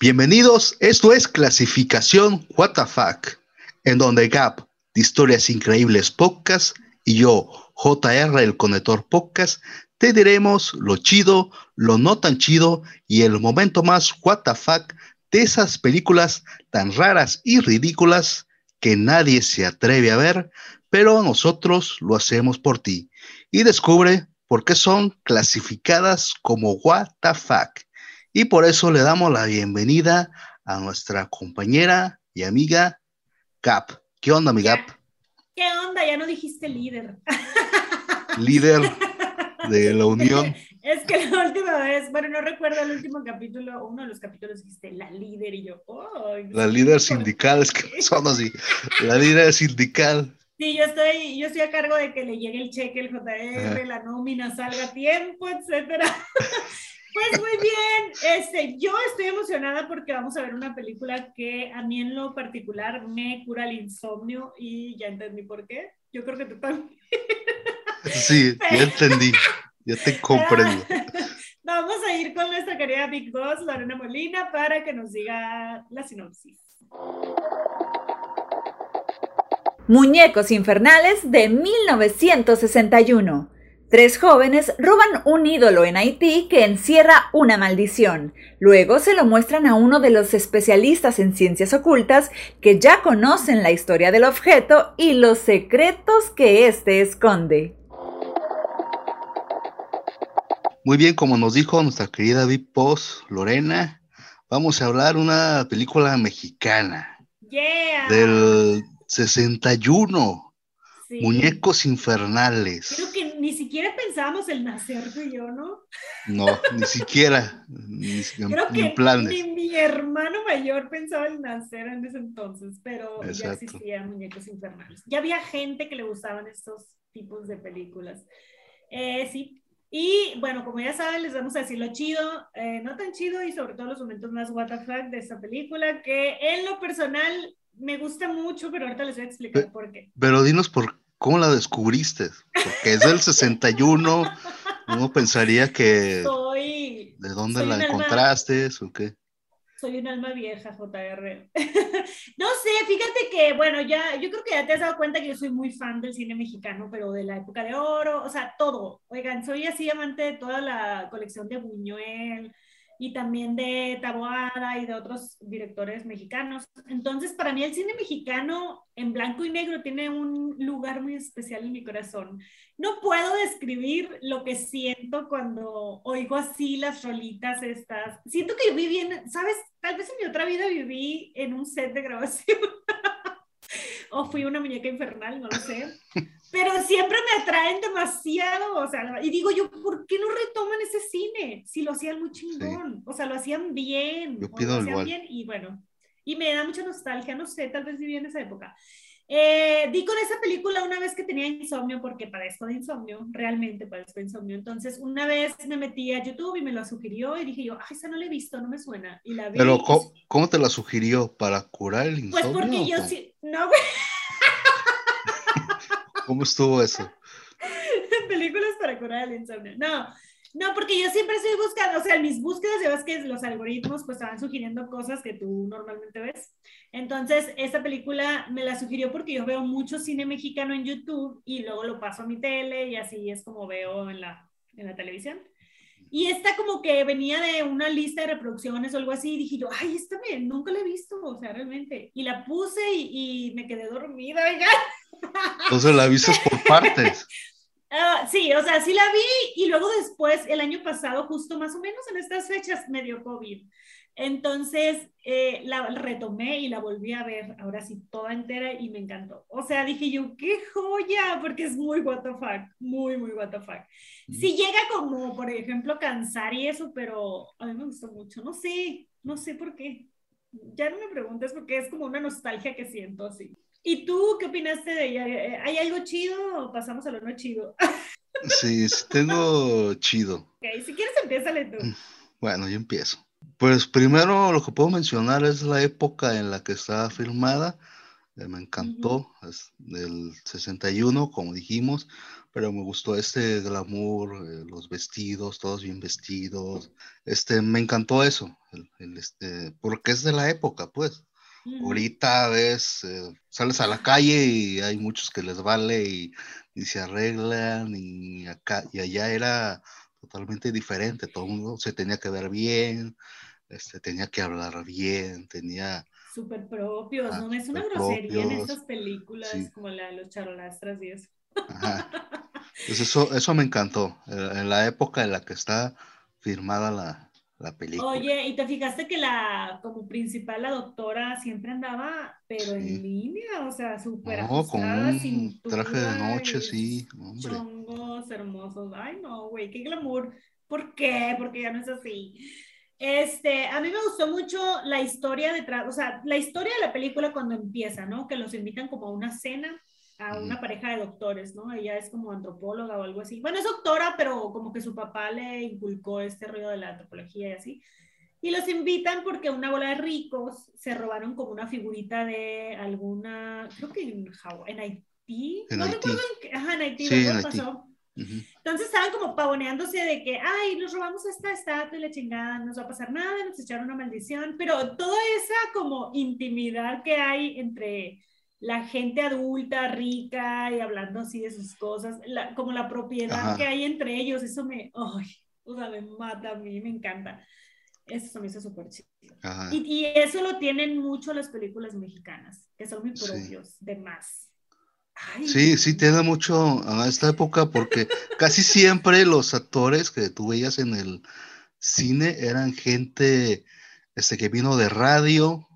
Bienvenidos, esto es Clasificación WTF, en donde Gap de Historias Increíbles Podcast y yo, JR el Conector Podcast, te diremos lo chido, lo no tan chido y el momento más WTF de esas películas tan raras y ridículas que nadie se atreve a ver, pero nosotros lo hacemos por ti. Y descubre por qué son clasificadas como WTF y por eso le damos la bienvenida a nuestra compañera y amiga Gap. ¿Qué onda, mi Gap? ¿Qué onda? Ya no dijiste líder. Líder de la unión. Es que la última vez, bueno, no recuerdo el último capítulo, uno de los capítulos dijiste la líder y yo, oh, la líder sindical, es que son así, la líder sindical. Sí, yo estoy, yo estoy a cargo de que le llegue el cheque, el JR, la nómina salga a tiempo, etcétera. Pues muy bien, este, yo estoy emocionada porque vamos a ver una película que a mí en lo particular me cura el insomnio y ya entendí por qué. Yo creo que tú también. Sí, ya entendí, ya te comprendo. Vamos a ir con nuestra querida Big Boss, Lorena Molina, para que nos diga la sinopsis. Muñecos Infernales de 1961 Tres jóvenes roban un ídolo en Haití que encierra una maldición. Luego se lo muestran a uno de los especialistas en ciencias ocultas que ya conocen la historia del objeto y los secretos que éste esconde. Muy bien, como nos dijo nuestra querida Vip Post, Lorena, vamos a hablar una película mexicana. Del 61. Muñecos infernales. Creo que siquiera pensábamos el nacer tú y yo, ¿no? No, ni siquiera. Ni, Creo que ni mi hermano mayor pensaba el nacer en ese entonces, pero ya existían muñecos infernales. Ya había gente que le gustaban estos tipos de películas. Eh, sí. Y bueno, como ya saben, les vamos a decir lo chido, eh, no tan chido y sobre todo los momentos más WTF de esta película, que en lo personal me gusta mucho, pero ahorita les voy a explicar por qué. Pero dinos por cómo la descubriste, porque es del 61, uno pensaría que... Soy... ¿De dónde la encontraste o qué? Soy un alma vieja, JR. no sé, fíjate que, bueno, ya, yo creo que ya te has dado cuenta que yo soy muy fan del cine mexicano, pero de la época de oro, o sea, todo. Oigan, soy así amante de toda la colección de Buñuel, y también de Taboada y de otros directores mexicanos. Entonces, para mí el cine mexicano en blanco y negro tiene un lugar muy especial en mi corazón. No puedo describir lo que siento cuando oigo así las rolitas estas. Siento que viví en, ¿sabes? Tal vez en mi otra vida viví en un set de grabación. o fui una muñeca infernal, no lo sé. Pero siempre me atraen demasiado, o sea, y digo yo, ¿por qué no retoman ese cine? Si lo hacían muy chingón, o sea, lo hacían bien, yo pido lo hacían bien, y bueno, y me da mucha nostalgia, no sé, tal vez viví en esa época. Eh, di con esa película vez que tenía insomnio, porque padezco de insomnio, realmente padezco de insomnio. Entonces, una vez me metí a YouTube y me lo sugirió y dije yo, ay, esa no la he visto, no me suena. Y la vi. Pero, ¿cómo, te la sugirió? ¿Para curar el insomnio? Pues porque yo sí, no, ¿Cómo estuvo eso? Películas para curar el insomnio. No, no, porque yo siempre estoy buscando, o sea, en mis búsquedas ya ves que los algoritmos pues estaban sugiriendo cosas que tú normalmente ves. Entonces, esta película me la sugirió porque yo veo mucho cine mexicano en YouTube y luego lo paso a mi tele y así es como veo en la, en la televisión. Y esta como que venía de una lista de reproducciones o algo así, y dije yo, ay, esta me, nunca la he visto, o sea, realmente. Y la puse y, me quedé dormida, oiga. Entonces la viste por partes. Uh, sí, o sea, sí la vi y luego después, el año pasado, justo más o menos en estas fechas, me dio COVID. Entonces eh, la retomé y la volví a ver, ahora sí, toda entera y me encantó. O sea, dije yo, qué joya, porque es muy what the fuck, muy, muy what the fuck. Sí llega como, por ejemplo, cansar y eso, pero a mí me gustó mucho. No sé, no sé por qué. Ya no me preguntes porque es como una nostalgia que siento así. ¿Y tú qué opinaste de ella? ¿Hay algo chido o pasamos a lo no chido? Sí, sí tengo chido. Ok, si quieres empiézale tú. Bueno, yo empiezo. Pues primero lo que puedo mencionar es la época en la que estaba filmada. eh, me encantó, es del 61, como dijimos, pero me gustó este glamour, eh, los vestidos, todos bien vestidos, este, me encantó eso, este, porque es de la época, pues. Ahorita ves, eh, sales a la calle y hay muchos que les vale y, y, se arreglan y acá y allá era totalmente diferente, todo el mundo se tenía que ver bien, este, tenía que hablar bien, tenía... Súper propios, ¿no? Es una grosería en estas películas como la de los charolastras y eso. Pues eso, eso me encantó, en la época en la que está firmada la, la película. Oye, ¿y te fijaste que la, como principal, la doctora siempre andaba, pero en línea, o sea, súper No, con un traje de noche, sí, hombre. Chongos hermosos. Ay, no, güey, qué glamour. ¿Por qué? Porque ya no es así. Este, a mí me gustó mucho la historia detrás, o sea, la historia de la película cuando empieza, ¿no? Que los invitan como a una cena a una pareja de doctores, ¿no? Ella es como antropóloga o algo así. Bueno, es doctora, pero como que su papá le inculcó este rollo de la antropología y así. Y los invitan porque una bola de ricos se robaron como una figurita de alguna, creo que en, en Haití. no recuerdo en qué, ajá, en Haití, sí, en pasó. Entonces estaban como pavoneándose de que, ay, nos robamos esta estatua y la chingada, no nos va a pasar nada, nos echaron una maldición, pero toda esa como intimidad que hay entre la gente adulta, rica y hablando así de sus cosas, como la propiedad que hay entre ellos, eso me, ay, o sea, me mata a mí, me encanta. Eso se me hizo súper chido. Y, y, eso lo tienen mucho las películas mexicanas, que son muy propios, de más. Sí, sí, tiene mucho a esta época porque casi siempre los actores que tú veías en el cine eran gente este, que vino de radio,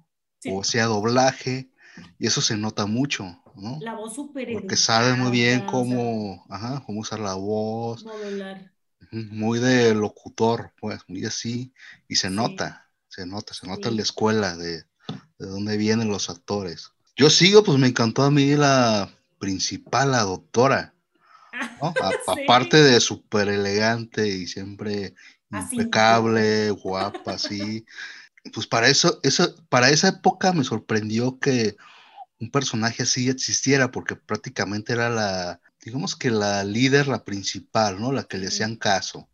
o sea, doblaje, y eso se nota mucho, ¿no? La voz súper Porque sabe muy bien cómo, ajá, cómo usar la voz. Modular. Muy de locutor, pues, muy así, y se nota, se nota, se nota en la escuela de, de dónde vienen los actores. Yo sigo, pues me encantó a mí la principal, la doctora. Aparte de súper elegante y siempre impecable, guapa, así. Pues para eso, eso, para esa época me sorprendió que un personaje así existiera, porque prácticamente era la, digamos que la líder, la principal, ¿no? La que le hacían caso.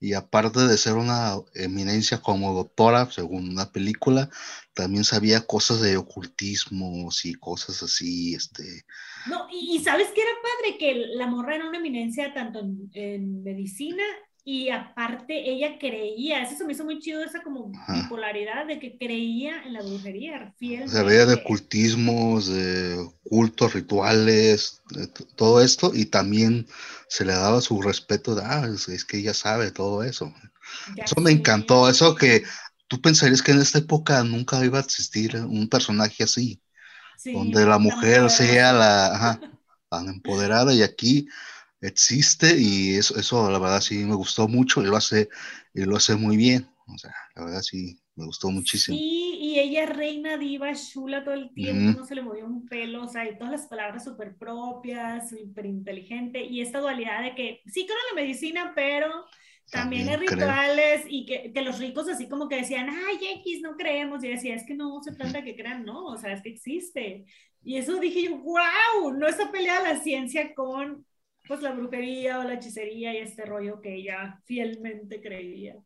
Y aparte de ser una eminencia como doctora, según una película, también sabía cosas de ocultismo y cosas así, este, no, y, sabes que era padre que la morra era una eminencia tanto en, medicina y aparte ella creía, eso se me hizo muy chido, esa como bipolaridad de que creía en la brujería, fiel. Se veía de ocultismos, de cultos, rituales, todo esto, y también se le daba su respeto de, ah, es, que ella sabe todo eso. eso me encantó, eso que tú pensarías que en esta época nunca iba a existir un personaje así donde la mujer sea la tan empoderada y aquí existe y eso, eso la verdad sí me gustó mucho y lo hace, y lo hace muy bien, o sea, la verdad sí me gustó muchísimo. Sí, y ella reina diva, chula todo el tiempo, no se le movió un pelo, o sea, y todas las palabras súper propias, súper inteligente, y esta dualidad de que sí creo en la medicina, pero también, hay rituales y que, que, los ricos así como que decían, ay, X, no creemos. Y decía, es que no se trata de que crean, no, o sea, es que existe. Y eso dije yo, wow, no está peleada la ciencia con pues la brujería o la hechicería y este rollo que ella fielmente creía.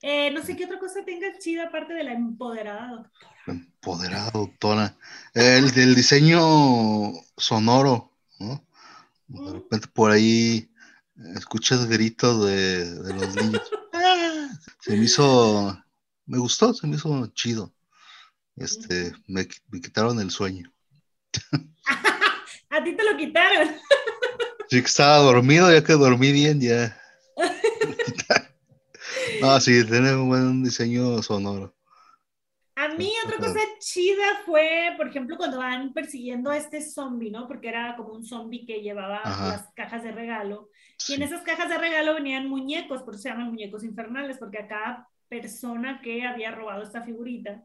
Eh, no sé qué otra cosa tenga chida aparte de la empoderada doctora. empoderada doctora. El del diseño sonoro, ¿no? De repente por ahí escuchas gritos de, de los niños. se me hizo, me gustó, se me hizo chido. Este, me, me quitaron el sueño. A ti te lo quitaron. Sí, que estaba dormido, ya que dormí bien, ya. ah, sí, tiene un buen diseño sonoro. A mí otra cosa chida fue, por ejemplo, cuando van persiguiendo a este zombie, ¿no? Porque era como un zombie que llevaba las cajas de regalo. Y en esas cajas de regalo venían muñecos, por eso se llaman muñecos infernales, porque a cada persona que había robado esta figurita,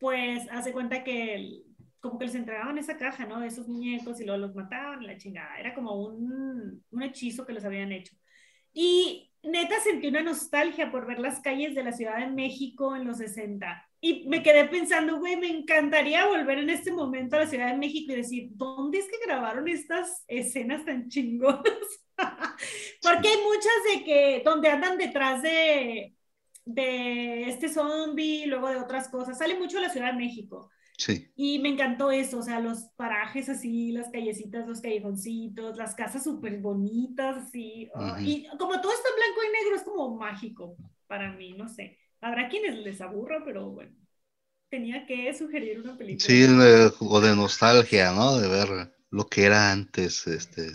pues hace cuenta que como que les entregaban esa caja, ¿no? De esos muñecos y luego los mataban, la chingada. Era como un, un hechizo que les habían hecho. Y neta sentí una nostalgia por ver las calles de la Ciudad de México en los 60 y me quedé pensando, güey, me encantaría volver en este momento a la Ciudad de México y decir, ¿dónde es que grabaron estas escenas tan chingonas? Porque hay muchas de que, donde andan detrás de, de este zombie, luego de otras cosas. Sale mucho la Ciudad de México. Sí. Y me encantó eso, o sea, los parajes así, las callecitas, los callejoncitos, las casas súper bonitas, así. oh, Y como todo está en blanco y negro, es como mágico para mí, no sé. Habrá quienes les aburra, pero bueno, tenía que sugerir una película. Sí, de, o de nostalgia, ¿no? De ver lo que era antes, este.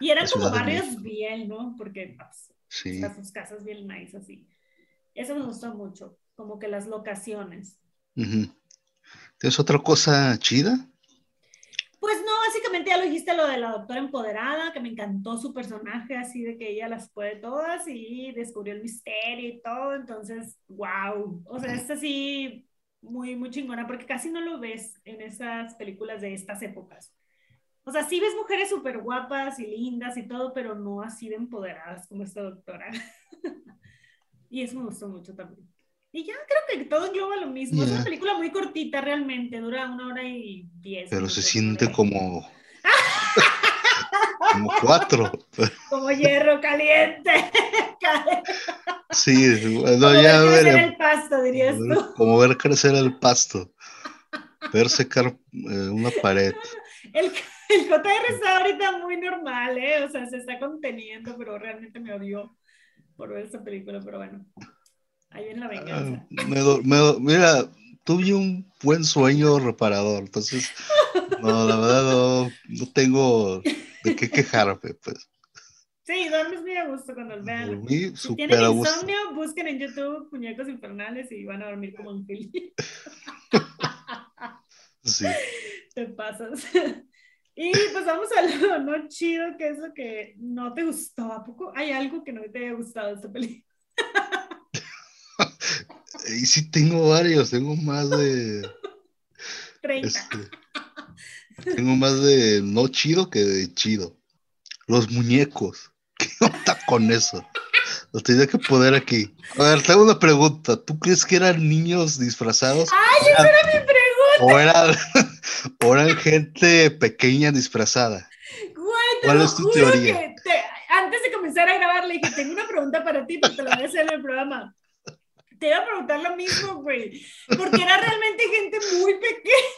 Y eran como barrios bien, ¿no? Porque pues, Sí. están sus casas bien nice así. Eso me gustó mucho, como que las locaciones. Ujú. ¿Tienes otra cosa chida? Pues no, básicamente ya lo dijiste lo de la doctora empoderada, que me encantó su personaje, así de que ella las puede todas y descubrió el misterio y todo, entonces, wow, o sea, es así muy, muy chingona, porque casi no lo ves en esas películas de estas épocas. O sea, sí ves mujeres súper guapas y lindas y todo, pero no así de empoderadas como esta doctora. y eso me gustó mucho también. Y ya creo que todo engloba lo mismo. Es Ya. una película muy cortita realmente, dura una hora y diez. Pero se siente como. como cuatro. Como hierro caliente. Sí, Como ya ver crecer el pasto, dirías tú. Como ver crecer el pasto. Ver secar eh, una pared. El, el JR está ahorita muy normal, ¿eh? O sea, se está conteniendo, pero realmente me odió por ver esta película, pero bueno. Ahí viene la venganza. Ah, me me mira, tuve un buen sueño reparador, entonces, no, la verdad no, no tengo de qué quejarme, pues. Sí, duermes muy a gusto cuando lo vean. Dormí Si tienen a gusto. insomnio, busquen en YouTube muñecos infernales y van a dormir como un feliz. Sí. Te pasas. Y pues vamos a lo no chido, que es lo que no te gustó. ¿A poco hay algo que no te haya gustado de esta película? Y sí tengo varios, tengo más de, 30. este, tengo más de no chido que de chido. Los muñecos, ¿qué onda con eso? Lo tenía que poner aquí. A ver, te hago una pregunta. ¿Tú crees que eran niños disfrazados? ¡Ay, esa era mi pregunta! ¿O eran, o eran gente pequeña disfrazada? Güey, te ¿Cuál lo es tu juro teoría? que te- antes de comenzar a grabar le dije, tengo una pregunta para ti, pero te la voy a hacer en el programa. Te iba a preguntar lo mismo, güey, porque era realmente gente muy pequeña.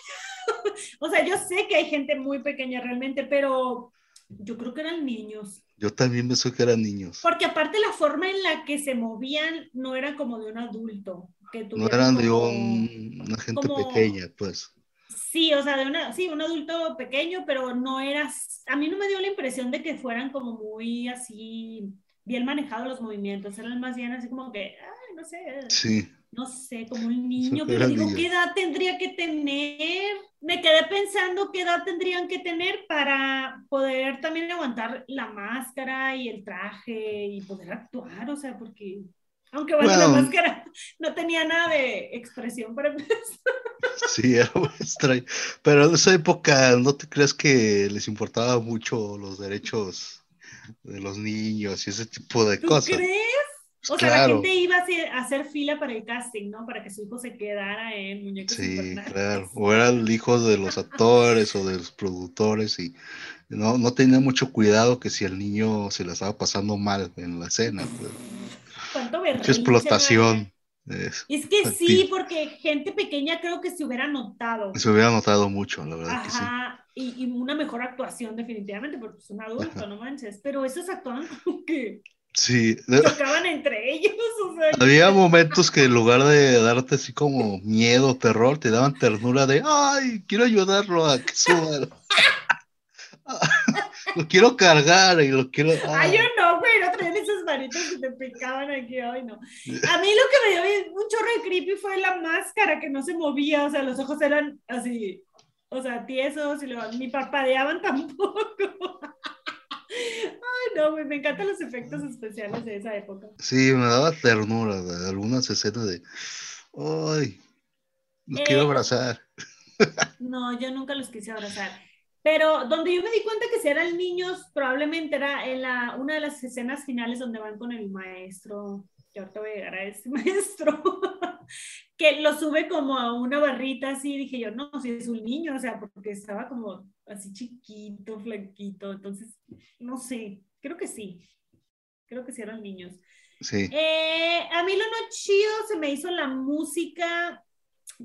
o sea, yo sé que hay gente muy pequeña realmente, pero yo creo que eran niños. Yo también pensé que eran niños. Porque aparte la forma en la que se movían no era como de un adulto. Que No eran de como- un- una gente como- pequeña, pues. Sí, o sea, de una, sí, un adulto pequeño, pero no era, a mí no me dio la impresión de que fueran como muy así, bien manejados los movimientos, eran más bien así como que, ay, no sé, Sí. no sé, como un niño, pero digo. ¿qué edad tendría que tener? Me quedé pensando qué edad tendrían que tener para poder también aguantar la máscara y el traje y poder actuar, o sea, porque, aunque bueno, la máscara no tenía nada de expresión para empezar. Sí, era muy extraño. Pero en esa época, ¿no te crees que les importaba mucho los derechos de los niños y ese tipo de ¿Tú cosas? crees? O sea, la Claro. gente iba a hacer, fila para el casting, ¿no? Para que su hijo se quedara en Muñecos Sí, Infernales. claro. O eran hijos de los actores o de los productores y no, no tenía mucho cuidado que si el niño se la estaba pasando mal en la escena. Pues. ¿Cuánto Mucha explotación. Es-? Es que sí, porque gente pequeña creo que se hubiera notado. se hubiera notado mucho, la verdad que sí. Ajá, y, y una mejor actuación definitivamente, porque es un adulto, Ajá. no manches. Pero esos actuaban como que Sí, chocaban entre ellos, o sea, había momentos que en lugar de darte así como miedo, terror, te daban ternura de, ay, quiero ayudarlo a que suba. lo quiero cargar y lo quiero... Ay, ay. yo no, güey, no traían esas manitas que te picaban aquí, ay, no. A mí lo que me dio un chorro de creepy fue la máscara que no se movía, o sea, los ojos eran así, o sea, tiesos y luego ni parpadeaban tampoco. Ay, no, güey, me encantan los efectos especiales de esa época. Sí, me daba ternura algunas escenas de, ay, lo Eh, quiero abrazar. No, yo nunca los quise abrazar. Pero donde yo me di cuenta que si eran niños, probablemente era en la, una de las escenas finales donde van con el maestro que ahorita voy a llegar a ese maestro, que lo sube como a una barrita así, dije yo, no, si es un niño, o sea, porque estaba como así chiquito, flaquito, entonces, no sé, creo que sí, creo que sí eran niños. Sí. Eh, a mí lo no chido se me hizo la música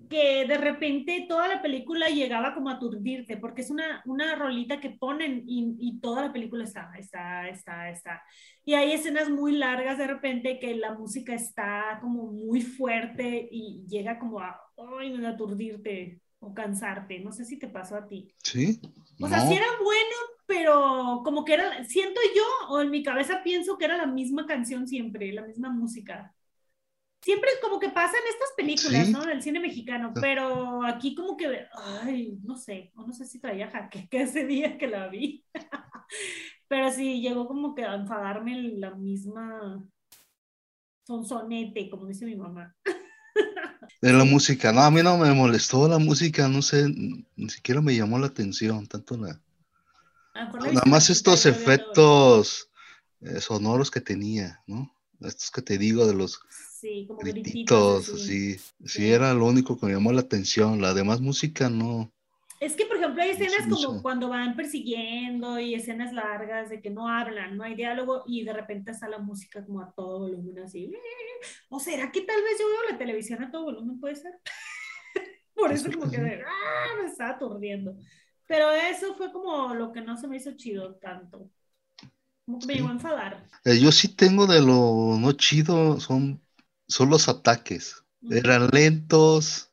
que de repente toda la película llegaba como a aturdirte, porque es una, una rolita que ponen y, y, toda la película está, está, está, está. Y hay escenas muy largas de repente que la música está como muy fuerte y llega como a, ay, a aturdirte o cansarte. No sé si te pasó a ti. Sí. O sea, sí era bueno, pero como que era, siento yo, o en mi cabeza pienso que era la misma canción siempre, la misma música siempre como que pasa en estas películas, ¿no? Del cine mexicano, pero aquí como que, ay, no sé, o no sé si traía jaque que ese día que la vi. pero sí, llegó como que a enfadarme la misma sonsonete, como dice mi mamá. De la música, no, a mí no me molestó la música, no sé, ni siquiera me llamó la atención, tanto la... Nada más estos efectos eh, sonoros que tenía, ¿no? Estos que te digo de los sí, como grititos, sí, sí, era lo único que me llamó la atención, la demás música no. Es que, por ejemplo, hay escenas como cuando van persiguiendo y escenas largas de que no hablan, no hay diálogo y de repente está la música como a todo volumen así. ¿O será que tal vez yo veo la televisión a todo volumen? Puede ser. por eso como que ah, me estaba aturdiendo. Pero eso fue como lo que no se me hizo chido tanto. Como que me llegó a enfadar. Eh, yo sí tengo de lo no chido, son son los ataques. Eran lentos,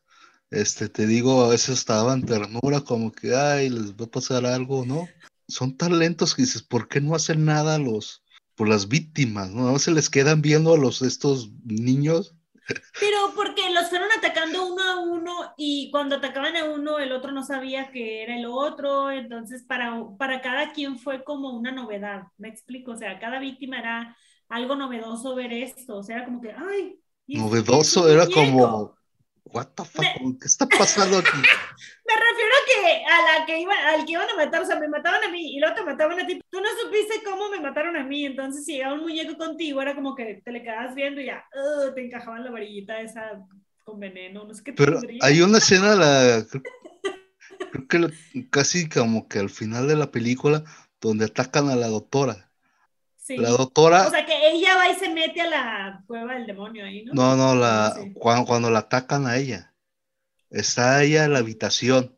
este, te digo, a veces estaban ternura, como que, ay, les va a pasar algo, ¿no? Son tan lentos que dices, ¿por qué no hacen nada los, por las víctimas, ¿no? Se les quedan viendo a los, estos niños. Pero porque los fueron atacando uno a uno y cuando atacaban a uno, el otro no sabía que era el otro, entonces para, para cada quien fue como una novedad, me explico, o sea, cada víctima era algo novedoso ver esto, o sea, como que, ay, novedoso, era como, what the fuck, ¿qué está pasando aquí? me refiero a que a la que iba, al que iban a matar, o sea, me mataban a mí y luego te mataban a ti. Tú no supiste cómo me mataron a mí, entonces si llegaba un muñeco contigo era como que te le quedabas viendo y ya uh, te encajaban la varillita esa con veneno, no sé qué. Pero hay una escena, la, creo, que casi como que al final de la película, donde atacan a la doctora. La doctora. O sea, que ella va y se mete a la cueva del demonio ahí, ¿no? No, no, la, Cuando, cuando, la atacan a ella. Está ella en la habitación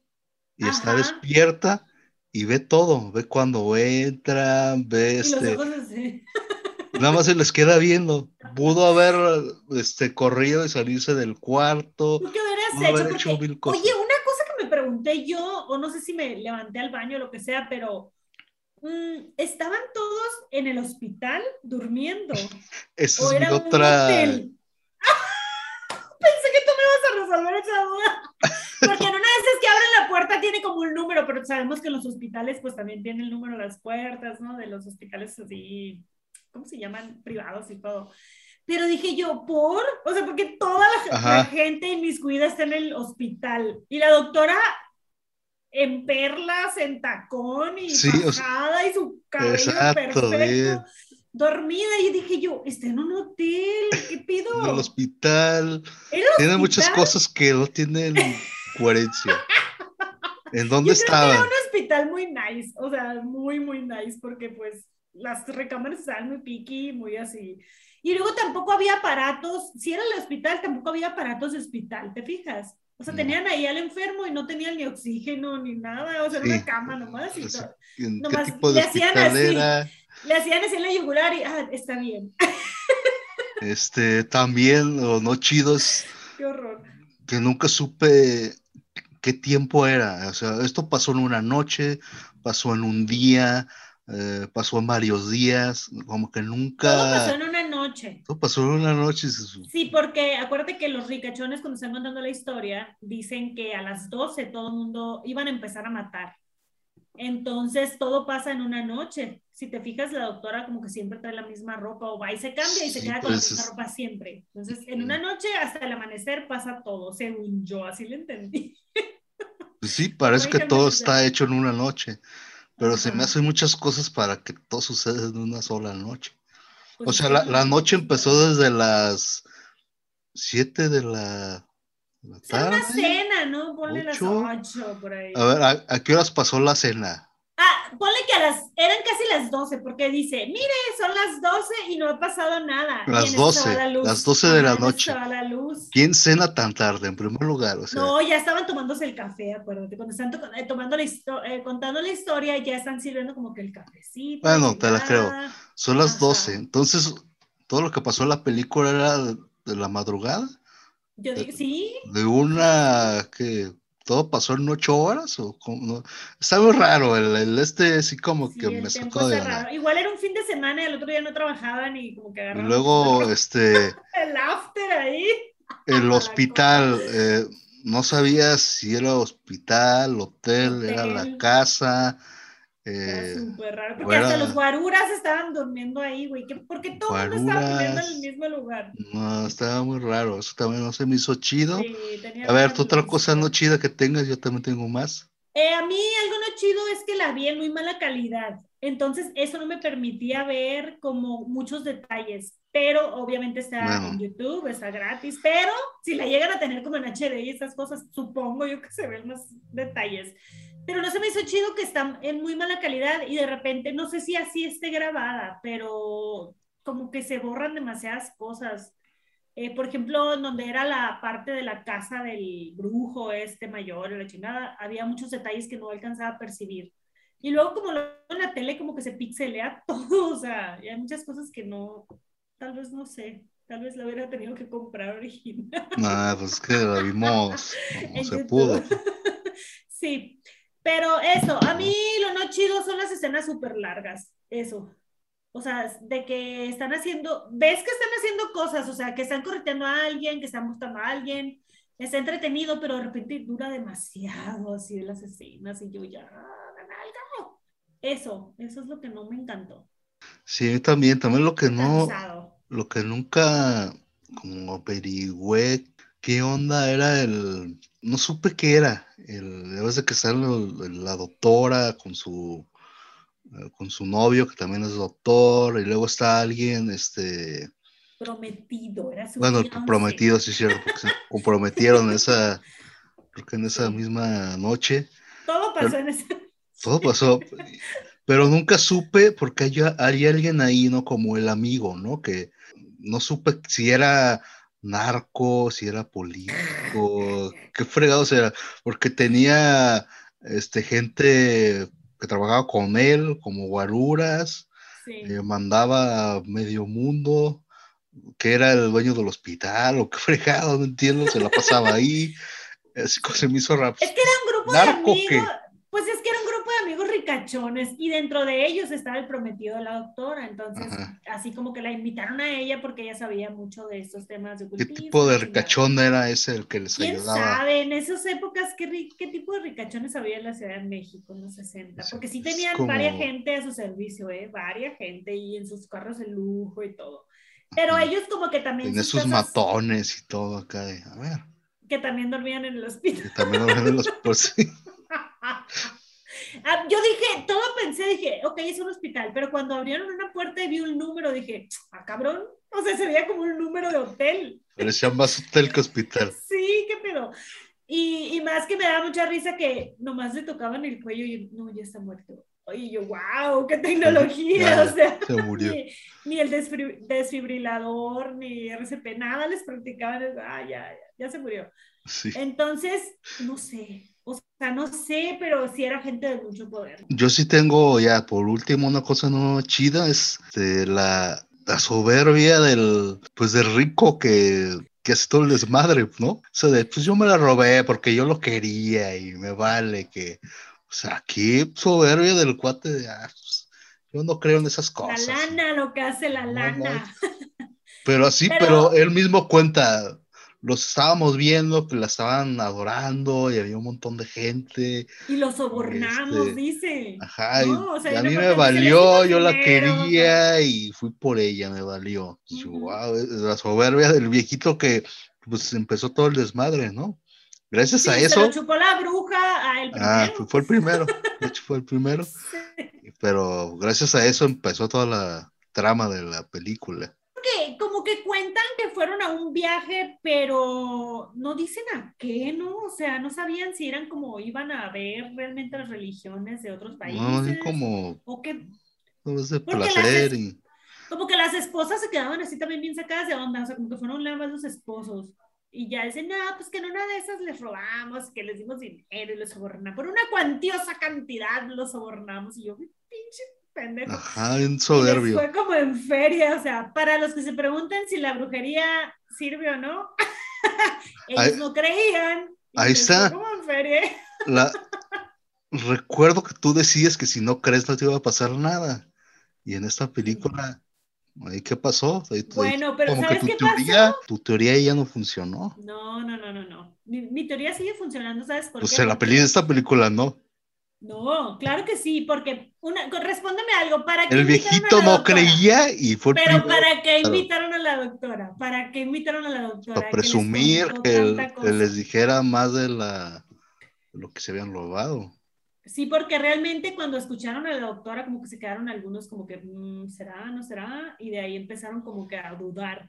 y está despierta y ve todo. Ve cuando entra, ve este. Nada más se les queda viendo. Pudo haber este, corrido y salirse del cuarto. ¿Qué hubieras hecho? Oye, una cosa que me pregunté yo, o no sé si me levanté al baño o lo que sea, pero Mm, estaban todos en el hospital durmiendo. Eso es otra. Pensé que tú me ibas a resolver esa duda. Porque en una vez es que abren la puerta tiene como un número, pero sabemos que en los hospitales pues también tiene el número de las puertas, ¿no? De los hospitales así, ¿cómo se llaman? Privados y todo. Pero dije yo, ¿por? O sea, porque toda la, la gente inmiscuida está en el hospital. Y la doctora en perlas, en tacón y sí, y su cabello perfecto. Dormida y dije yo, está en un hotel, ¿qué pido? En el hospital. Tiene muchas cosas que no tienen coherencia. ¿En dónde estaba? Era un hospital muy nice, o sea, muy, muy nice, porque pues las recámaras estaban muy piqui, muy así. Y luego tampoco había aparatos, si era el hospital, tampoco había aparatos de hospital, ¿te fijas? O sea, tenían ahí al enfermo y no tenían ni oxígeno ni nada, o sea, era una cama nomás. Y todo. nomás tipo de le hacían así, le hacían así en la yugular y, ah, está bien. Este, también, o no chidos. Qué horror. Que nunca supe qué tiempo era. O sea, esto pasó en una noche, pasó en un día, eh, pasó en varios días, como que nunca... Todo pasó en noche. Todo pasó en una noche. Sí, porque acuérdate que los ricachones cuando están contando la historia dicen que a las 12 todo el mundo iban a empezar a matar. Entonces todo pasa en una noche. Si te fijas, la doctora como que siempre trae la misma ropa o va y se cambia y se queda con la pues misma ropa siempre. Entonces en una noche hasta el amanecer pasa todo, según yo, así lo entendí. Pues sí, parece que todo está hecho en una noche pero se me hacen muchas cosas para que todo suceda en una sola noche. Pues O sea, es la, la no- noche empezó desde las 7 de la, la O sea, una tarde. cena, ¿no? Ponle las ocho. 8 por ahí. A ver, ¿a, a qué horas pasó la cena? Ponle que a las, eran casi las 12, porque dice, mire, son las 12 y no ha pasado nada. Las en eso se 12, va la luz. las 12 de la noche. La luz. ¿Quién cena tan tarde, en primer lugar? O sea, No, ya estaban tomándose el café, acuérdate. Cuando están to- eh, tomando la eh, contando la historia, ya están sirviendo como que el cafecito. Bueno, te la creo. son las ajá. 12. Entonces, todo lo que pasó en la película era de, de la madrugada. Yo digo, sí, De una que todo pasó en ocho horas. O cómo? No, Está muy raro. El, el este sí como sí, que me sacó de raro. Igual era un fin de semana y el otro día no trabajaban y como que Y agarraron luego, este, el after ahí. el hospital. eh, no sabía si era hospital, hotel, era la casa. Eh, súper raro. Porque fuera- hasta los guaruras estaban durmiendo ahí, güey. que- Porque todo el mundo estaba peleando en el mismo lugar. no, estaba muy raro. Eso también no se me hizo chido. Sí, A ver, ¿tú otra cosa no chida que tengas? Yo también tengo más. Eh, a mí algo no chido es que la vi en muy mala calidad. Entonces, eso no me permitía ver como muchos detalles. Pero obviamente está Bueno. en YouTube, está gratis. Pero si la llegan a tener como en HD y esas cosas, supongo yo que se ven más detalles. Pero no se me hizo chido que está en muy mala calidad y de repente, no sé si así esté grabada, pero como que se borran demasiadas cosas. Eh, por ejemplo, donde era la parte de la casa del brujo este mayor, la chingada, había muchos detalles que no alcanzaba a percibir. Y luego como lo en la tele como que se pixelea todo, o sea, y hay muchas cosas que no, tal vez no sé, tal vez la hubiera tenido que comprar original. Nada, pues es que la vimos en se pudo. sí, pero eso, a mí lo no chido son las escenas súper largas, eso. O sea, de que están haciendo, ves que están haciendo cosas, o sea, que están correteando a alguien, que están buscando a alguien, está entretenido, pero de repente dura demasiado así de las escenas y yo ya. Eso, eso es lo que no me encantó. Sí, a mí también, también lo que no, Cansado. lo que nunca como averigüé qué onda era el, no supe qué era, el, debes de que sale el- la doctora con su, eh, con su novio que también es doctor y luego está alguien, este, Prometido, era su bueno, el fiancé. prometido, sí cierto, porque se comprometieron esa, creo que en esa misma noche. Todo pasó en ese... Todo pasó, pero nunca supe porque hay, hay alguien ahí, ¿no? Como el amigo, ¿no? Que no supe si era narco, si era político, qué fregados era, porque tenía este, gente que trabajaba con él, como guaruras, Sí. eh, mandaba a medio mundo, que era el dueño del hospital, o qué fregado, no entiendo, se la pasaba ahí, así que se me hizo rap. Es que era un grupo ¿Narco de amigos, pues es que era un grupo de amigos ricachones y dentro de ellos estaba el prometido de la doctora, entonces Ajá. así como que la invitaron a ella porque ella sabía mucho de estos temas de ¿Qué ocultismo. tipo de ricachón era ese el que les ¿Quién ayudaba? sabe? En esas épocas, ¿qué, qué tipo de ricachones había en la Ciudad de México en los 60? Sí, Porque sí tenían como- varias gente a su servicio, ¿eh? Varias gente y en sus carros de lujo y todo. Pero Ajá. ellos como que también... Sus casas- matones y todo acá. de, a ver, Que también dormían en el hospital. que también ven en los por sí. Ah, yo dije, todo pensé, dije, ok, es un hospital, pero cuando abrieron una puerta y vi un número, dije, ah, cabrón, o sea, se veía como un número de hotel. Parecía más hotel que hospital. Sí, qué pedo. Y, y más que me daba mucha risa que nomás le tocaban el cuello y no, ya está muerto. Y yo, wow, qué tecnología, o sea, Se murió. ni, ni el desfibri- desfibrilador, ni RCP, nada les practicaban, ah, ya, ya, ya se murió. Sí. Entonces, no sé, o sea, no sé, pero sí era gente de mucho poder. Yo sí tengo ya, por último, una cosa no chida, es de la, la soberbia del, pues del rico que, que hace todo el desmadre, ¿no? Eso de, pues yo me la robé porque yo lo quería y me vale que, o sea, aquí soberbia del cuate de, ah, pues, yo no creo en esas La cosas. lana, lo que hace la No, lana. Pero así, Pero- pero, él mismo cuenta, los estábamos viendo que la estaban adorando y había un montón de gente. Y lo sobornamos, Este, dice. Ajá, y- No, o sea, y a mí me valió, yo la dinero, quería y fui por ella, me valió. "Guau, es la soberbia del viejito que pues empezó todo el desmadre, ¿no? Gracias Sí, a se eso, lo chupó la bruja a el ah, primero. fue, fue el primero, de hecho fue el primero, Sí. pero gracias a eso empezó toda la trama de la película. Que, como que cuentan que fueron a un viaje, pero no dicen a qué, ¿no? O sea, no sabían si eran como iban a ver realmente las religiones de otros países. No, es como o es de las placer es- y Como que las esposas se quedaban así también bien sacadas de onda, o sea, como que fueron nada más los esposos. Y ya dicen, no, pues que en una de esas les robamos, que les dimos dinero y los sobornamos. Por una cuantiosa cantidad los sobornamos. Y yo, pinche pendejo. ajá, bien soberbio. fue como en feria, o sea, para los que se preguntan si la brujería sirve o no, ellos Ahí- no creían. ahí está. como en feria. La recuerdo que tú decías que si no crees no te iba a pasar nada. Y en esta película, ahí qué pasó? Ahí Bueno, pero como ¿sabes que tu qué pasó? teoría, tu teoría ya no funcionó. No, no, no, no, no. Mi, mi teoría sigue funcionando, ¿sabes por Pues qué? en la peli de esta película no. No, claro que sí, porque una, respóndeme algo, ¿para qué El viejito no creía y fue Pero primero ¿para qué invitaron a la doctora? ¿Para qué invitaron a la doctora? para les presumir que, tanta que les dijera más de la de lo que se habían robado. Sí, porque realmente cuando escucharon a la doctora como que se quedaron algunos como que, "Mm, ¿será? ¿No será? Y de ahí empezaron como que a dudar.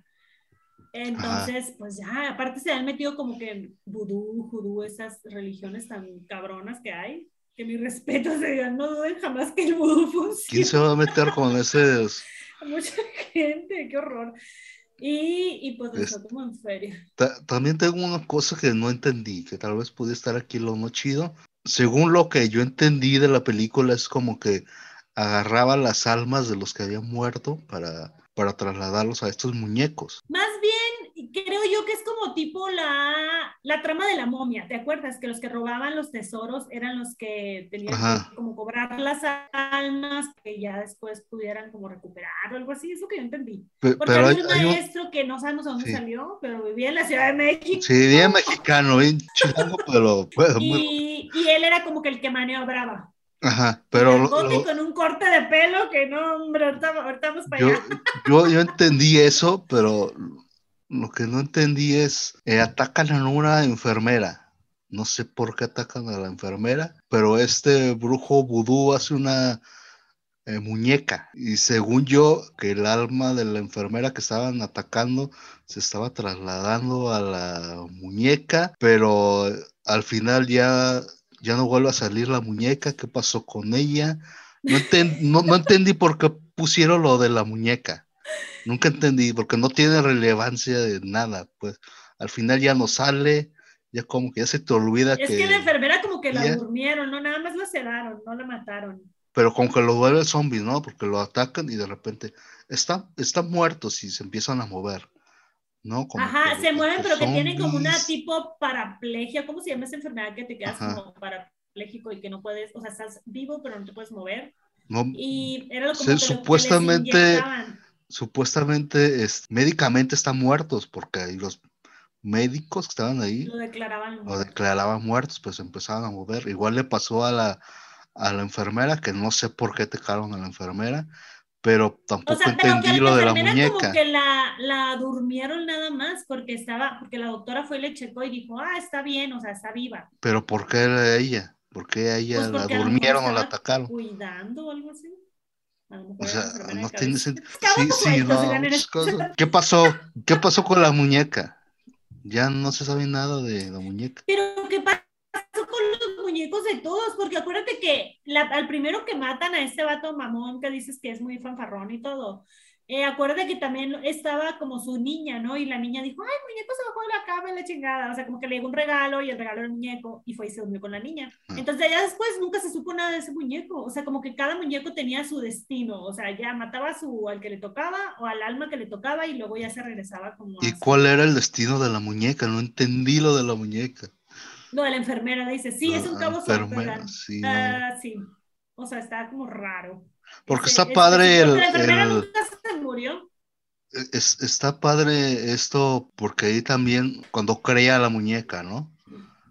Entonces, pues ya, aparte se han metido como que en vudú, judú, esas religiones tan cabronas que hay, que mi respeto se digan, no duden jamás que el vudú funciona. ¿Quién se va a meter con ese? Mucha gente, qué horror. Y, y pues Es- eso como en feria. Ta- También tengo una cosa que no entendí, que tal vez pudiera estar aquí lo no chido. Según lo que yo entendí de la película, es como que agarraba las almas de los que habían muerto para, para trasladarlos a estos muñecos. Más bien, creo yo que es como tipo la, la trama de la momia, ¿te acuerdas? Que los que robaban los tesoros eran los que tenían Ajá. que como cobrar las almas que ya después pudieran como recuperar o algo así, eso que yo entendí. Porque pero hay, había un hay un... maestro que no sabemos a dónde Sí. salió, pero vivía en la Ciudad de México. Sí, bien mexicano, bien chilango, pero... pero muy- Y, y él era como que el que maniobraba. Ajá, pero lo- lo- con un corte de pelo que no, hombre, ahorita, ahorita vamos para yo, allá. yo, yo entendí eso, pero lo que no entendí es, eh, atacan a una enfermera. No sé por qué atacan a la enfermera, pero este brujo vudú hace una eh, muñeca. Y según yo, que el alma de la enfermera que estaban atacando se estaba trasladando a la muñeca, pero eh, al final ya, ya no vuelve a salir la muñeca. ¿Qué pasó con ella? No, no, no entendí por qué pusieron lo de la muñeca. Nunca entendí, porque no tiene relevancia de nada, pues. Al final ya no sale, ya como que ya se te olvida Es que, que la enfermera como que la Ya. durmieron, no nada más la sedaron, no la mataron. pero como que lo vuelve zombies, ¿no? Porque lo atacan y de repente está, están muertos y se empiezan a mover, ¿no? Como Ajá, que se mueven, pero que tienen como una tipo paraplegia, ¿cómo se llama esa enfermedad que te quedas Ajá. como parapléjico y que no puedes, o sea, estás vivo pero no te puedes mover? No, Y era como que que supuestamente-. Supuestamente es, médicamente están muertos, porque los médicos que estaban ahí lo declaraban. lo declaraban muertos, pues empezaban a mover. Igual le pasó a la, a la enfermera, que no sé por qué atacaron a la enfermera, pero O tampoco sea, pero que entendí lo de la enfermera como muñeca. que la, la durmieron nada más porque estaba, porque la doctora fue y le checó y dijo, ah, está bien, o sea, está viva. Pero ¿por qué era ella? ¿Por qué a ella Pues la durmieron o la atacaron? Cuidando o algo así. O sea, no tiene sentido. Sí, sí, no. pues, ¿Qué pasó? ¿Qué pasó con la muñeca? Ya no se sabe nada de la muñeca. Pero ¿qué pasó con los muñecos de todos? Porque acuérdate que la- al primero que matan a este vato mamón que dices que es muy fanfarrón y todo, eh, acuérdate que también estaba como su niña, ¿no? Y la niña dijo, ay, el muñeco se bajó de la cama y la chingada. O sea, como que le llegó un regalo y el regalo era el muñeco y fue y se durmió con la niña. Ah. Entonces ya después nunca se supo nada de ese muñeco. O sea, como que cada muñeco tenía su destino. O sea, ya mataba a su, al que le tocaba o al alma que le tocaba y luego ya se regresaba como a ¿Y su- cuál era el destino de la muñeca? No entendí lo de la muñeca. No, de la enfermera dice, sí, es un La cabo enfermera, sí, no. Ah, sí. O sea, está como raro. Porque está padre el- el- nunca se murió. Es- está padre esto porque ahí también cuando crea la muñeca, ¿no?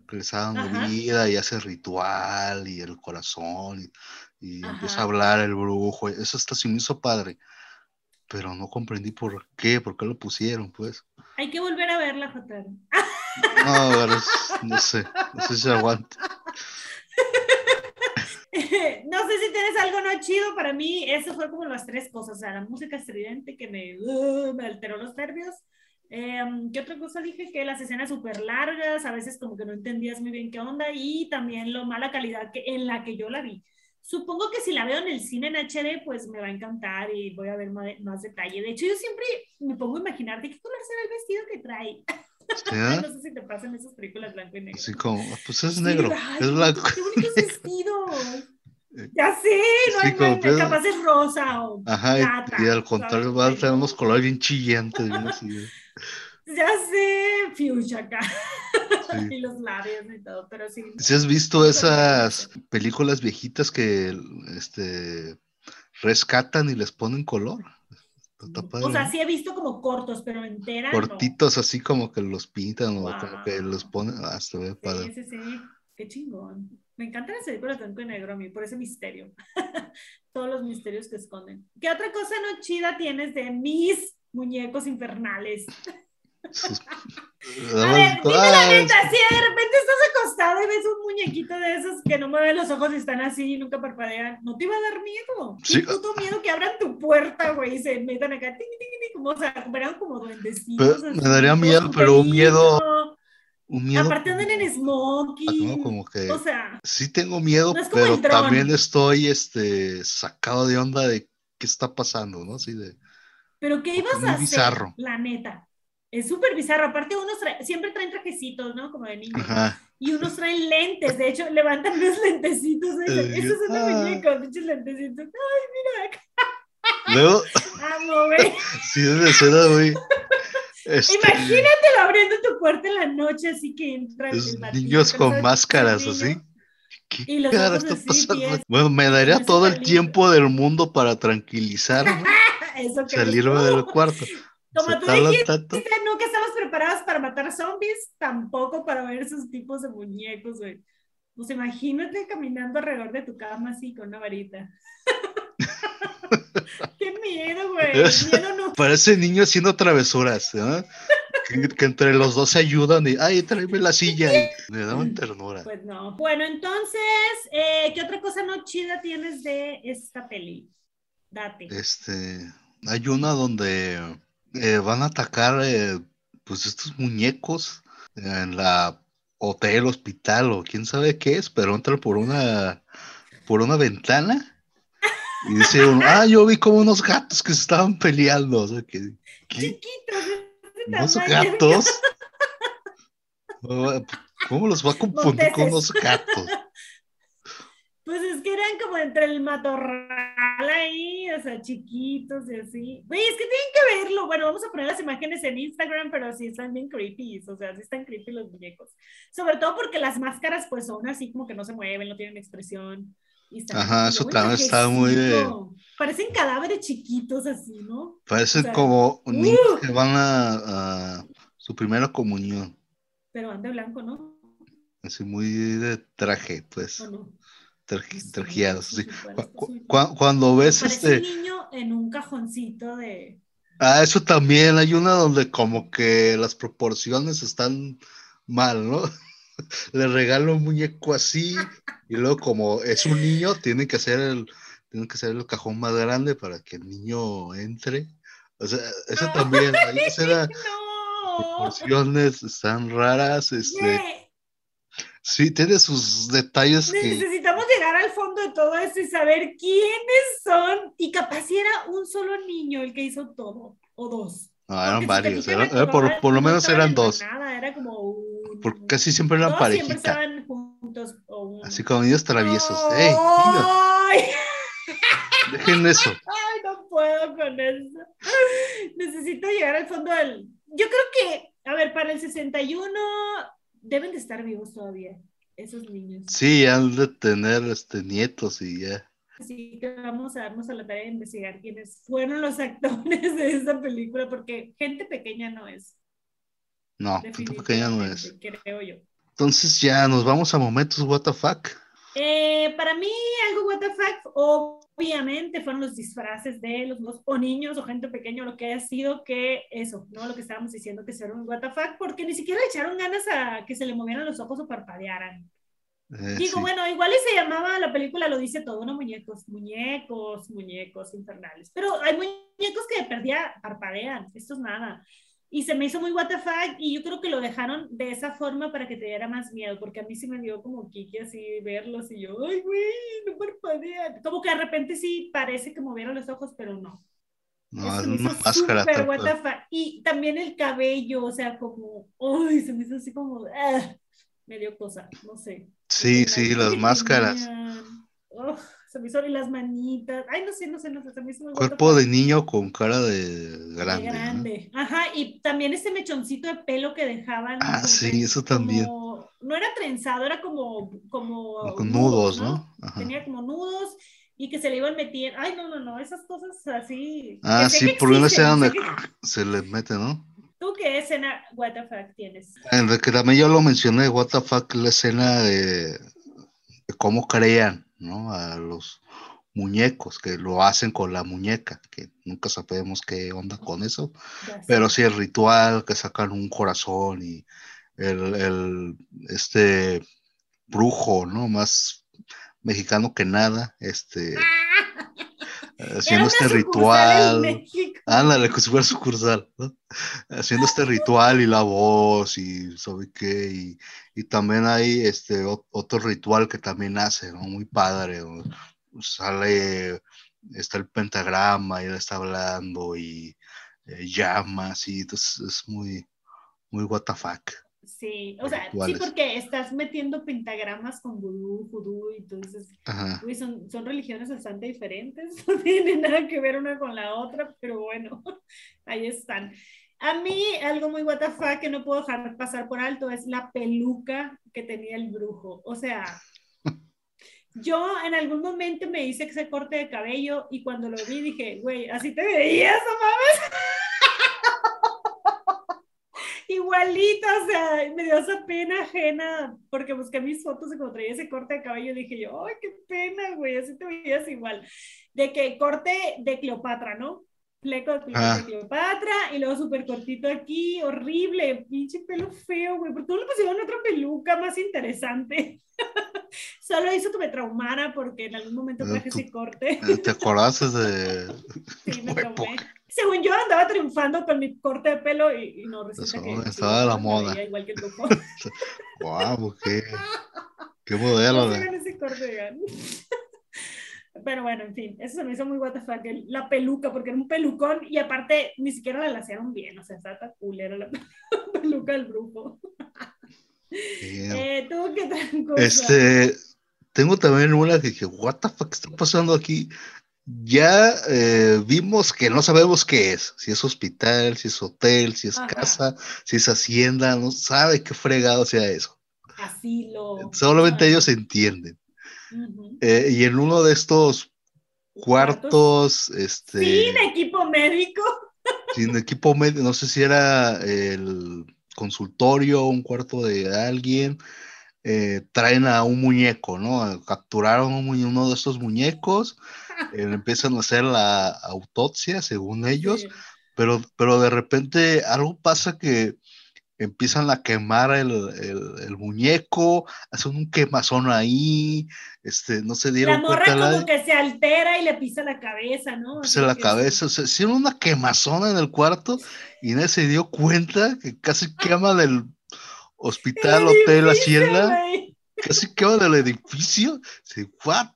Que le está dando Ajá. vida y hace ritual y el corazón y, y empieza a hablar el brujo. Eso está sí me hizo padre. Pero no comprendí por qué, por qué lo pusieron, pues. Hay que volver a verla, Jotaro. No, no sé, no sé si aguanta. no sé si tienes algo no chido, para mí eso fue como las tres cosas, o sea, la música estridente que me, uh, me alteró los nervios. Eh, ¿Qué otra cosa dije? Que las escenas súper largas, a veces como que no entendías muy bien qué onda y también lo mala calidad que, en la que yo la vi. Supongo que si la veo en el cine en HD, pues me va a encantar y voy a ver más, más detalle. De hecho, yo siempre me pongo a imaginar de qué color será el vestido que trae. no sé si te pasan esas películas blanco y negro. Así como, pues es negro, es blanco. Qué bonitos vestidos. Ya sé, no hay como, pero... capaz es rosa o Ajá, plata, y, y, al contrario van a tener unos colores bien chillantes. Bien así. Ya sé, fuchsia acá. Sí. y los labios y todo, pero sí. ¿Si has visto esas películas viejitas que este rescatan y les ponen color? O sea, sí he visto como cortos, pero enteras. Cortitos, no. así como que los pintan wow. o como que los ponen. Ah, se ve padre. Sí, sí, sí. Qué chingón. Me encantan las películas blanco y negro a mí, por ese misterio. Todos los misterios que esconden. ¿Qué otra cosa no chida tienes de mis muñecos infernales? A ver, dime la neta, si de repente estás acostado y ves un muñequito de esos que no mueven los ojos y están así y nunca parpadean, ¿no te iba a dar miedo? Sí. Qué puto miedo que abran tu puerta, güey, y se metan acá, ting, ting, ting, como, o sea, eran como duendecitos. Me daría miedo, pero un miedo... Un miedo Aparte andan en smoking. No, como que o sea, sí tengo miedo, no pero también estoy este, sacado de onda de qué está pasando, ¿no? Así de... Pero ¿qué ibas a hacer? Bizarro. La neta. Es súper bizarro. Aparte, unos trae, siempre traen trajecitos, ¿no? Como de niños. Y unos traen lentes. De hecho, levantan los lentecitos. ¿eh? Esos son de ah. muñecos, pinches lentecitos. Ay, mira acá. Luego. Amo, güey. sí, debe ser, güey. Este... Imagínatelo abriendo tu puerta en la noche, así que entran. Niños con máscaras, así. ¿Qué y los cara está pasando? Bueno, me daría todo el tiempo del mundo para tranquilizarme. salirme del cuarto. Como tú dijiste, nunca estamos preparados para matar zombies, tampoco para ver esos tipos de muñecos, güey. Pues imagínate caminando alrededor de tu cama así con una varita. Qué miedo, güey. Miedo no. Parece niño haciendo travesuras, ¿no? que, que, entre los dos se ayudan y, ay, tráeme la silla. Y me daban ternura. Pues no. Bueno, entonces, eh, ¿qué otra cosa no chida tienes de esta peli? Date. Este, hay una donde eh, van a atacar eh, pues estos muñecos en la hotel, hospital o quién sabe qué es, pero entran por una por una ventana y dice uno, ah, yo vi como unos gatos que se estaban peleando. O sea, que, Chiquitos, unos gatos. ¿Cómo los va a confundir con unos gatos? Pues es que eran como entre el matorral ahí, o sea, chiquitos y así. Güey, es que tienen que verlo. Bueno, vamos a poner las imágenes en Instagram, pero sí están bien creepy, o sea, sí están creepy los muñecos. Sobre todo porque las máscaras, pues son así como que no se mueven, no tienen expresión. Ajá, eso también está muy de... Parecen cadáveres chiquitos así, ¿no? Parecen o sea, como niños uh, que van a, a, su primera comunión. Pero van de blanco, ¿no? Así muy de traje, pues. ¿O Sí, Cu cuando ves Parece este. un niño en un cajoncito de. Ah, eso también. Hay una donde como que las proporciones están mal, ¿no? Le regalo un muñeco así y luego como es un niño, tiene que hacer el, tiene que hacer el cajón más grande para que el niño entre. O sea, eso también. Ahí era, no. proporciones están raras. Este. Yeah. Sí, tiene sus detalles. Que... Necesitamos llegar al fondo de todo eso y saber quiénes son. Y capaz si era un solo niño el que hizo todo, o dos. No, eran varios. Si eran, era, por, por, lo menos eran dos. Nada, era como un... Porque casi siempre eran no, parejita. Siempre estaban juntos. O un... Así como niños traviesos. ¡Ey! Niños! Dejen eso. Ay, no puedo con eso. Necesito llegar al fondo del. Yo creo que, a ver, para el 61 deben de estar vivos todavía, esos niños. Sí, han de tener este, nietos y ya. Así que vamos a darnos a la tarea de investigar quiénes fueron los actores de esta película, porque gente pequeña no es. No, gente pequeña no es. Creo yo. Entonces ya nos vamos a momentos WTF. Eh, para mí, algo WTF, obviamente, fueron los disfraces de los, los o niños o gente pequeña, lo que haya sido, que eso, ¿no? Lo que estábamos diciendo que fueron un WTF, porque ni siquiera le echaron ganas a que se le movieran los ojos o parpadearan. Eh, Digo, bueno, igual y se llamaba la película, lo dice todo, ¿no? Muñecos, muñecos, muñecos infernales. Pero hay muñecos que de perdida parpadean, esto es nada. Y se me hizo muy what the fuck, y yo creo que lo dejaron de esa forma para que te diera más miedo, porque a mí sí me dio como kiki así verlos y yo, ay, güey, no parpadean. Como que de repente sí parece que movieron los ojos, pero no. No, es una máscara. Y también el cabello, o sea, como, uy, se me hizo así como, ah, me dio cosa, no sé. Sí, sí, las máscaras. se me hizo y las manitas. Ay, no sé, no sé, no sé. Se me hizo muy Cuerpo de niño con cara de grande. De grande. Ajá, y también ese mechoncito de pelo que dejaban. Ah, sí, eso también. no era trenzado, era como. como con nudos, ¿no? Tenía como nudos y que se le iban metiendo. Ay, no, no, no, esas cosas así. Ah, sí, por escena donde se le mete, ¿no? ¿Tú qué escena WTF tienes? En que también yo lo mencioné, WTF, la escena de, cómo crean, ¿no? A los muñecos que lo hacen con la muñeca, que nunca sabemos qué onda con eso, pero sí el ritual que sacan un corazón y el, el este brujo, ¿no? Más mexicano que nada, este haciendo este ritual. Ándale, con su sucursal, ¿no? Haciendo este ritual y la voz y sabe qué, y, también hay este otro ritual que también hace, ¿no? Muy padre, sale, está el pentagrama y él está hablando y eh, llamas y entonces es muy, muy what the fuck. Sí, o sea, sí, porque estás metiendo pentagramas con vudú, vudú, entonces son, son religiones bastante diferentes, no tienen nada que ver una con la otra, pero bueno, ahí están. A mí, algo muy WTF que no puedo dejar pasar por alto es la peluca que tenía el brujo. O sea, yo en algún momento me hice ese corte de cabello y cuando lo vi dije, güey, así te veías, ¿no mames? Igualita, o sea, me dio esa pena ajena, porque busqué mis fotos y cuando traía ese corte de cabello dije yo, ay, qué pena, güey, así te veías igual. De que corte de Cleopatra, ¿no? Fleco de, ah. Cleopatra y luego súper cortito aquí, horrible, pinche pelo feo, güey, porque tú le pusieron otra peluca más interesante. Solo hizo que me traumara porque en algún momento traje ese corte. ¿Te acordaste de.? Sí, me traumé según yo andaba triunfando con mi corte de pelo y, no resulta que estaba de la moda. Igual que el wow, qué, qué modelo. No ese corte, Pero bueno, en fin, eso se me hizo muy what la peluca, porque era un pelucón y aparte ni siquiera la lasearon bien, o sea, estaba tan culera la peluca del brujo. Eh, ¿Tú qué tal cosa? Este, tengo también una que dije, what the fuck está pasando aquí? Ya eh, vimos que no sabemos qué es, si es hospital, si es hotel, si es casa, si es hacienda, no sabe qué fregado sea eso. Asilo. Solamente ellos entienden. Eh, y en uno de estos cuartos, este... Sin equipo médico. Sin equipo médico, no sé si era el consultorio, un cuarto de alguien, eh, traen a un muñeco, ¿no? Capturaron uno de estos muñecos eh, empiezan a hacer la autopsia, según ellos, pero, pero de repente algo pasa que empiezan a quemar el, el, muñeco, hacen un quemazón ahí, este, no se dieron la morra como que se altera y le pisa la cabeza, ¿no? Pisa la cabeza, o sea, hicieron una quemazón en el cuarto y nadie se dio cuenta que casi quema del hospital, hotel, hacienda, casi quema del edificio, sí, what?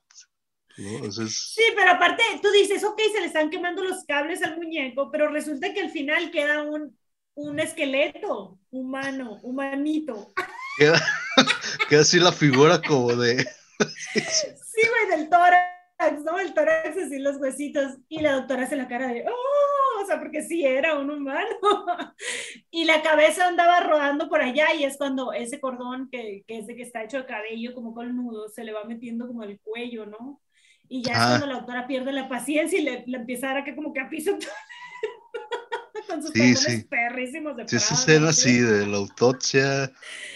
Sí, pero aparte tú dices, ok, se le están quemando los cables al muñeco, pero resulta que al final queda un, un esqueleto humano, humanito. Queda, queda así la figura como de... sí, güey, del tórax, ¿no? El tórax así los huesitos y la doctora hace la cara de, oh, o sea, porque sí era un humano. y la cabeza andaba rodando por allá y es cuando ese cordón que, que es de que está hecho de cabello como con nudos se le va metiendo como el cuello, ¿no? Y ya es ah. cuando la autora pierde la paciencia y le, empieza a dar que como que a piso con sus sí, sí. perrísimos de Sí, esa escena así de la autopsia,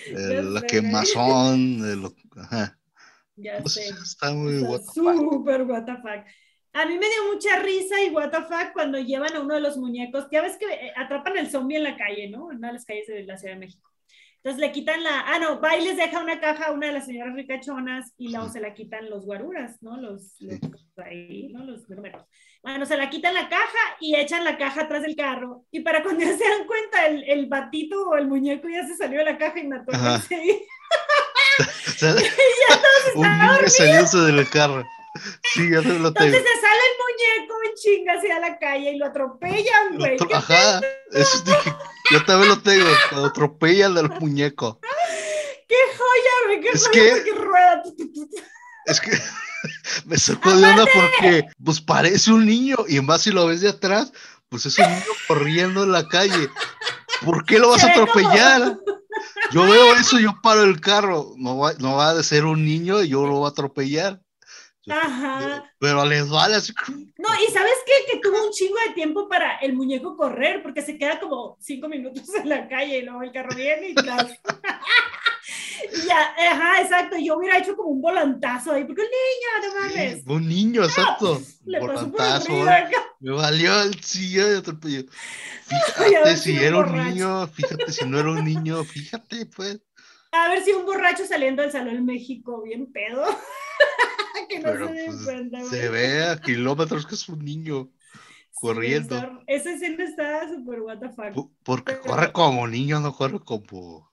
la quemazón, de lo... Ajá. Ya pues, sé. Está muy Súper what the fuck. A mí me dio mucha risa y what the fuck cuando llevan a uno de los muñecos. Ya ves que eh, atrapan al zombie en la calle, ¿no? En una de las calles de la Ciudad de México. Entonces le quitan la, ah, no, va y les deja una caja a una de las señoras ricachonas y luego se la quitan los guaruras, ¿no? Los, los ahí, ¿no? Los números. Bueno, se la quitan la caja y echan la caja atrás del carro. Y para cuando ya se dan cuenta, el, el batito o el muñeco ya se salió de la caja y mató a y ya todos Un niño salió del carro. Sí, ya lo tengo. Entonces se sale el muñeco en chinga hacia la calle y lo atropellan, güey. Ajá, eso dije, yo también lo tengo, lo atropellan al muñeco. ¡Qué joya, güey! ¡Qué es joya que, rueda! Es que me sacó de onda porque, pues parece un niño, y más si lo ves de atrás, pues es un niño corriendo en la calle. ¿Por qué lo vas a atropellar? Yo veo eso, yo paro el carro. No va, no va a ser un niño y yo lo voy a atropellar. Ajá. Pero les vale así. No, y ¿sabes qué? Que tuvo un chingo de tiempo para el muñeco correr, porque se queda como cinco minutos en la calle y luego el carro viene y tras. ya, ajá, exacto. Yo hubiera hecho como un volantazo ahí, porque un niño, no mames. un niño, exacto. Le volantazo. Me valió el sí, atropello. Fíjate si era un niño, fíjate si no era un niño, fíjate, pues. A ver si un borracho saliendo del Salón México, bien pedo. que no Pero, se, pues, se ve a kilómetros que es un niño corriendo. esa escena está súper what the fuck. Porque corre como niño, no corre como.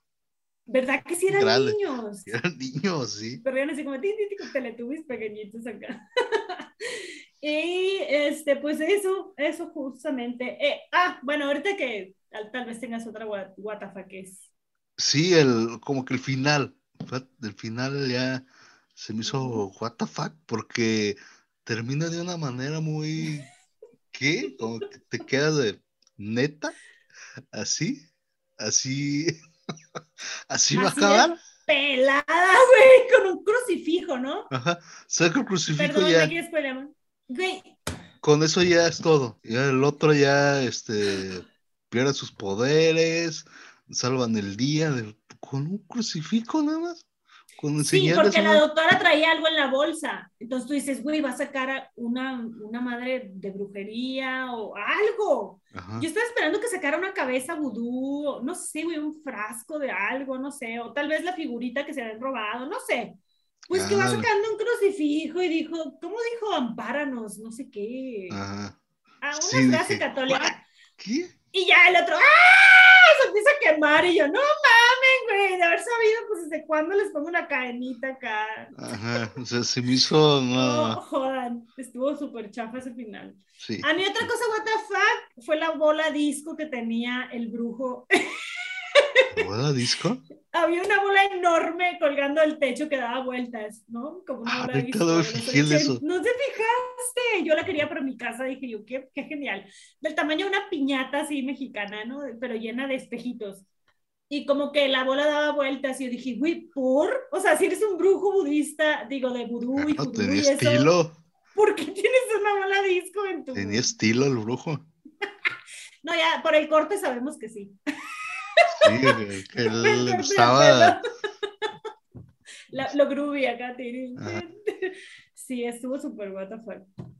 ¿Verdad que sí eran niños? Eran niños, sí. Corrían así como con teletubbies pequeñitos acá. y este, pues eso, eso justamente. Eh, ah, bueno, ahorita que tal, vez tengas otra what, what the fuck es. Sí, el, como que el final. El final ya se me hizo what the fuck, porque termina de una manera muy, ¿qué? Como que te quedas de neta, así, así, así va a acabar. Pelada, güey, con un crucifijo, ¿no? Ajá, saca el crucifijo Perdón, ya. Güey. Con eso ya es todo. Ya el otro ya, este, pierde sus poderes, salvan el día con un crucifijo nada más sí, porque la doctora traía algo en la bolsa. Entonces tú dices, güey, va a sacar una, una madre de brujería o algo. Yo estaba esperando que sacara una cabeza vudú, no sé, güey, un frasco de algo, no sé, o tal vez la figurita que se habían robado, no sé. Pues que va sacando un crucifijo y dijo, ¿cómo dijo? Ampáranos, no sé qué. Ajá. Ah, una frase católica. ¿Qué? Y ya el otro, ¡ah! Se empieza a quemar y yo, no mames, güey, de haber sabido, pues desde cuándo les pongo una cadenita acá. Ajá, o sea, se me hizo. No, no jodan, estuvo súper chafa ese final. Sí. A mí otra cosa, what the fuck, fue la bola disco que tenía el brujo. ¿Bola disco? Había una bola enorme colgando del techo que daba vueltas, ¿no? Como una bola disco. No, no te fijaste, yo la quería para mi casa, dije yo, qué, qué genial. Del tamaño de una piñata así mexicana, ¿no? Pero llena de espejitos. Y como que la bola daba vueltas y yo dije, güey, ¿por? O sea, si eres un brujo budista, digo, de vudú y no, tenía estilo. ¿Por qué tienes una bola disco en tu... Tenía estilo el brujo. no, ya, por el corte sabemos que sí. Sí, que él le gustaba. lo groovy acá, Sí, estuvo súper what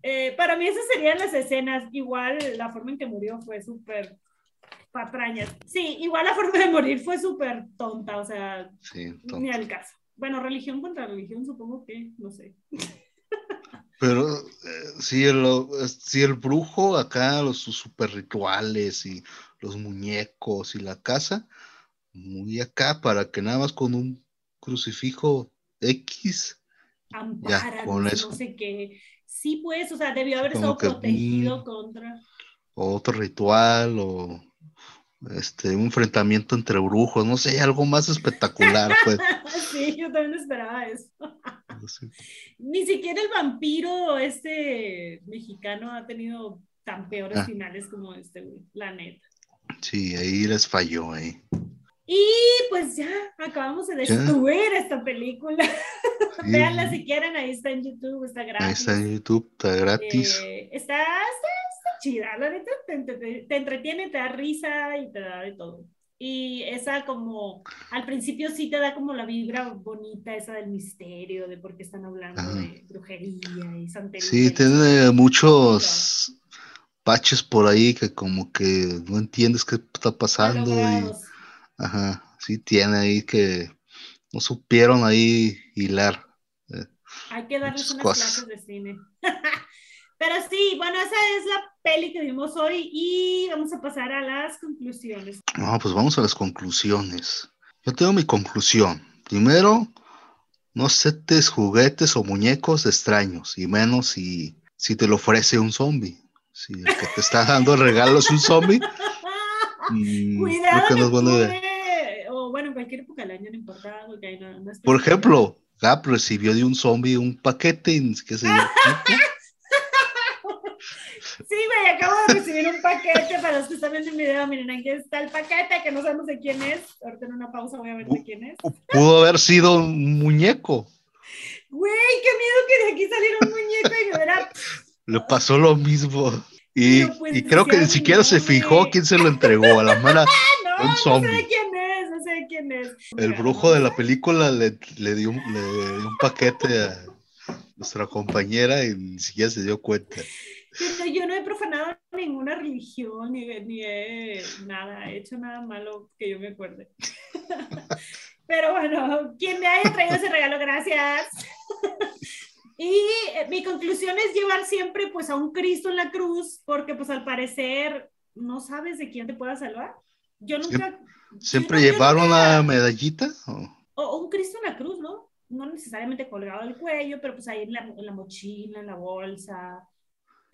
eh, para mí esas serían las escenas. Igual la forma en que murió fue súper patrañas. Sí, igual la forma de morir fue súper tonta, o sea, ni al caso. Bueno, religión contra religión, supongo que, no sé. Pero eh, sí, el, sí, el brujo acá, los sus super rituales y los muñecos y la casa, muy acá para que nada más con un crucifijo X, ya, con eso. no sé qué. Sí, pues, o sea, debió haber estado protegido contra. Otro ritual o este, un enfrentamiento entre brujos, no sé, algo más espectacular, pues. sí, yo también esperaba eso. Ni siquiera el vampiro este mexicano ha tenido tan peores ah. finales como este, la neta. Sí, ahí les falló ahí. Y pues ya acabamos de destruir esta película. Veanla si quieren, ahí está en YouTube, está gratis. Ahí está en YouTube, está gratis. Eh, está, está, chida, la neta te, te, entretiene, te da risa y te da de todo. Y esa como, al principio sí te da como la vibra bonita, esa del misterio, de por qué están hablando de brujería y santería. Sí, tiene muchos paches por ahí que como que no entiendes qué está pasando y ajá, sí tiene ahí que no supieron ahí hilar. Eh, Hay que darles unas clases de cine. Pero sí, bueno, esa es la peli que vimos hoy y vamos a pasar a las conclusiones. No, pues vamos a las conclusiones. Yo tengo mi conclusión. Primero, no aceptes juguetes o muñecos extraños, y menos si, si te lo ofrece un zombie. Si el que te está dando el regalo es un zombie. Mm, Cuidado. Que no es buena idea. O bueno, en cualquier época del año no importa. Por ejemplo, Gap recibió de un zombie un paquete y qué güey, acabo de recibir un paquete para los que están viendo el video. Miren, aquí está el paquete que no sabemos de quién es. Ahorita en una pausa voy a ver de quién es. Pudo haber sido un muñeco. Güey, qué miedo que de aquí saliera un muñeco y me. Le pasó lo mismo. Y, pues, y creo que ni siquiera se fijó quién se lo entregó a la mano. no, un zombie. no sé quién es, no sé quién es. El brujo de la película le, le, dio, le dio un paquete a nuestra compañera y ni siquiera se dio cuenta yo no he profanado ninguna religión, ni, ni he nada, he hecho nada malo que yo me acuerde. Pero bueno, quien me haya traído ese regalo, gracias. Y eh, mi conclusión es llevar siempre pues a un Cristo en la cruz, porque pues al parecer no sabes de quién te pueda salvar. Yo nunca... ¿Siempre llevaron una medallita? O? un Cristo en la cruz, ¿no? No necesariamente colgado del cuello, pero pues ahí en la, en la mochila, en la bolsa,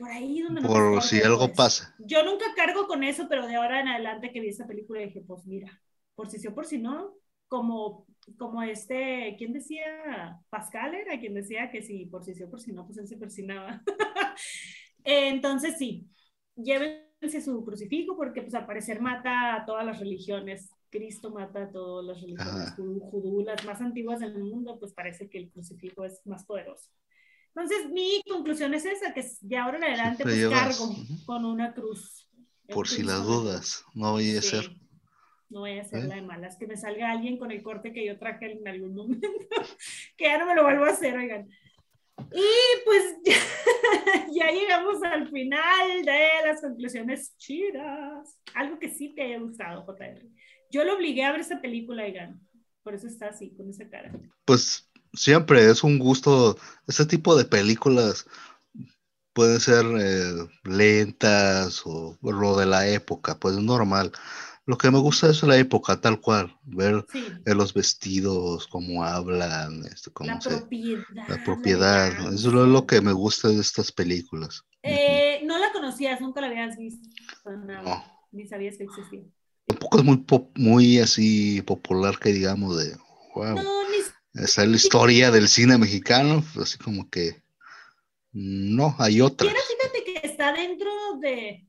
por ahí donde Por si algo pasa. Yo nunca cargo con eso, pero de ahora en adelante que vi esa película dije, pues mira, por si sí o por si no, como, como este, ¿quién decía? Pascal era quien decía que si por si sí o por si no, pues él se persinaba. Entonces sí, llévense su crucifijo porque pues al parecer mata a todas las religiones. Cristo mata a todas las religiones judú, las más antiguas del mundo, pues parece que el crucifijo es más poderoso. Entonces, mi conclusión es esa, que de ahora en adelante pues, cargo con una cruz. Por si las dudas, no voy a ser. No voy a ser ¿Eh? la de malas, que me salga alguien con el corte que yo traje en algún momento, que ya no me lo vuelvo a hacer, oigan. Y pues ya, llegamos al final de las conclusiones chidas. Algo que sí te haya gustado, JR. Yo lo obligué a ver esa película, oigan. Por eso está así, con esa cara. Pues siempre es un gusto, ese tipo de películas pueden ser eh, lentas o lo de la época, pues es normal. Lo que me gusta es la época tal cual, ver los vestidos, cómo hablan, este, cómo la propiedad. La propiedad, eso es lo que me gusta de estas películas. Eh, no la conocías, nunca la habías visto, no. ni sabías que existía. Tampoco es muy, muy así popular que digamos de, wow. No, ni esa es la historia del cine mexicano, así como que no, hay otra. fíjate que está dentro de,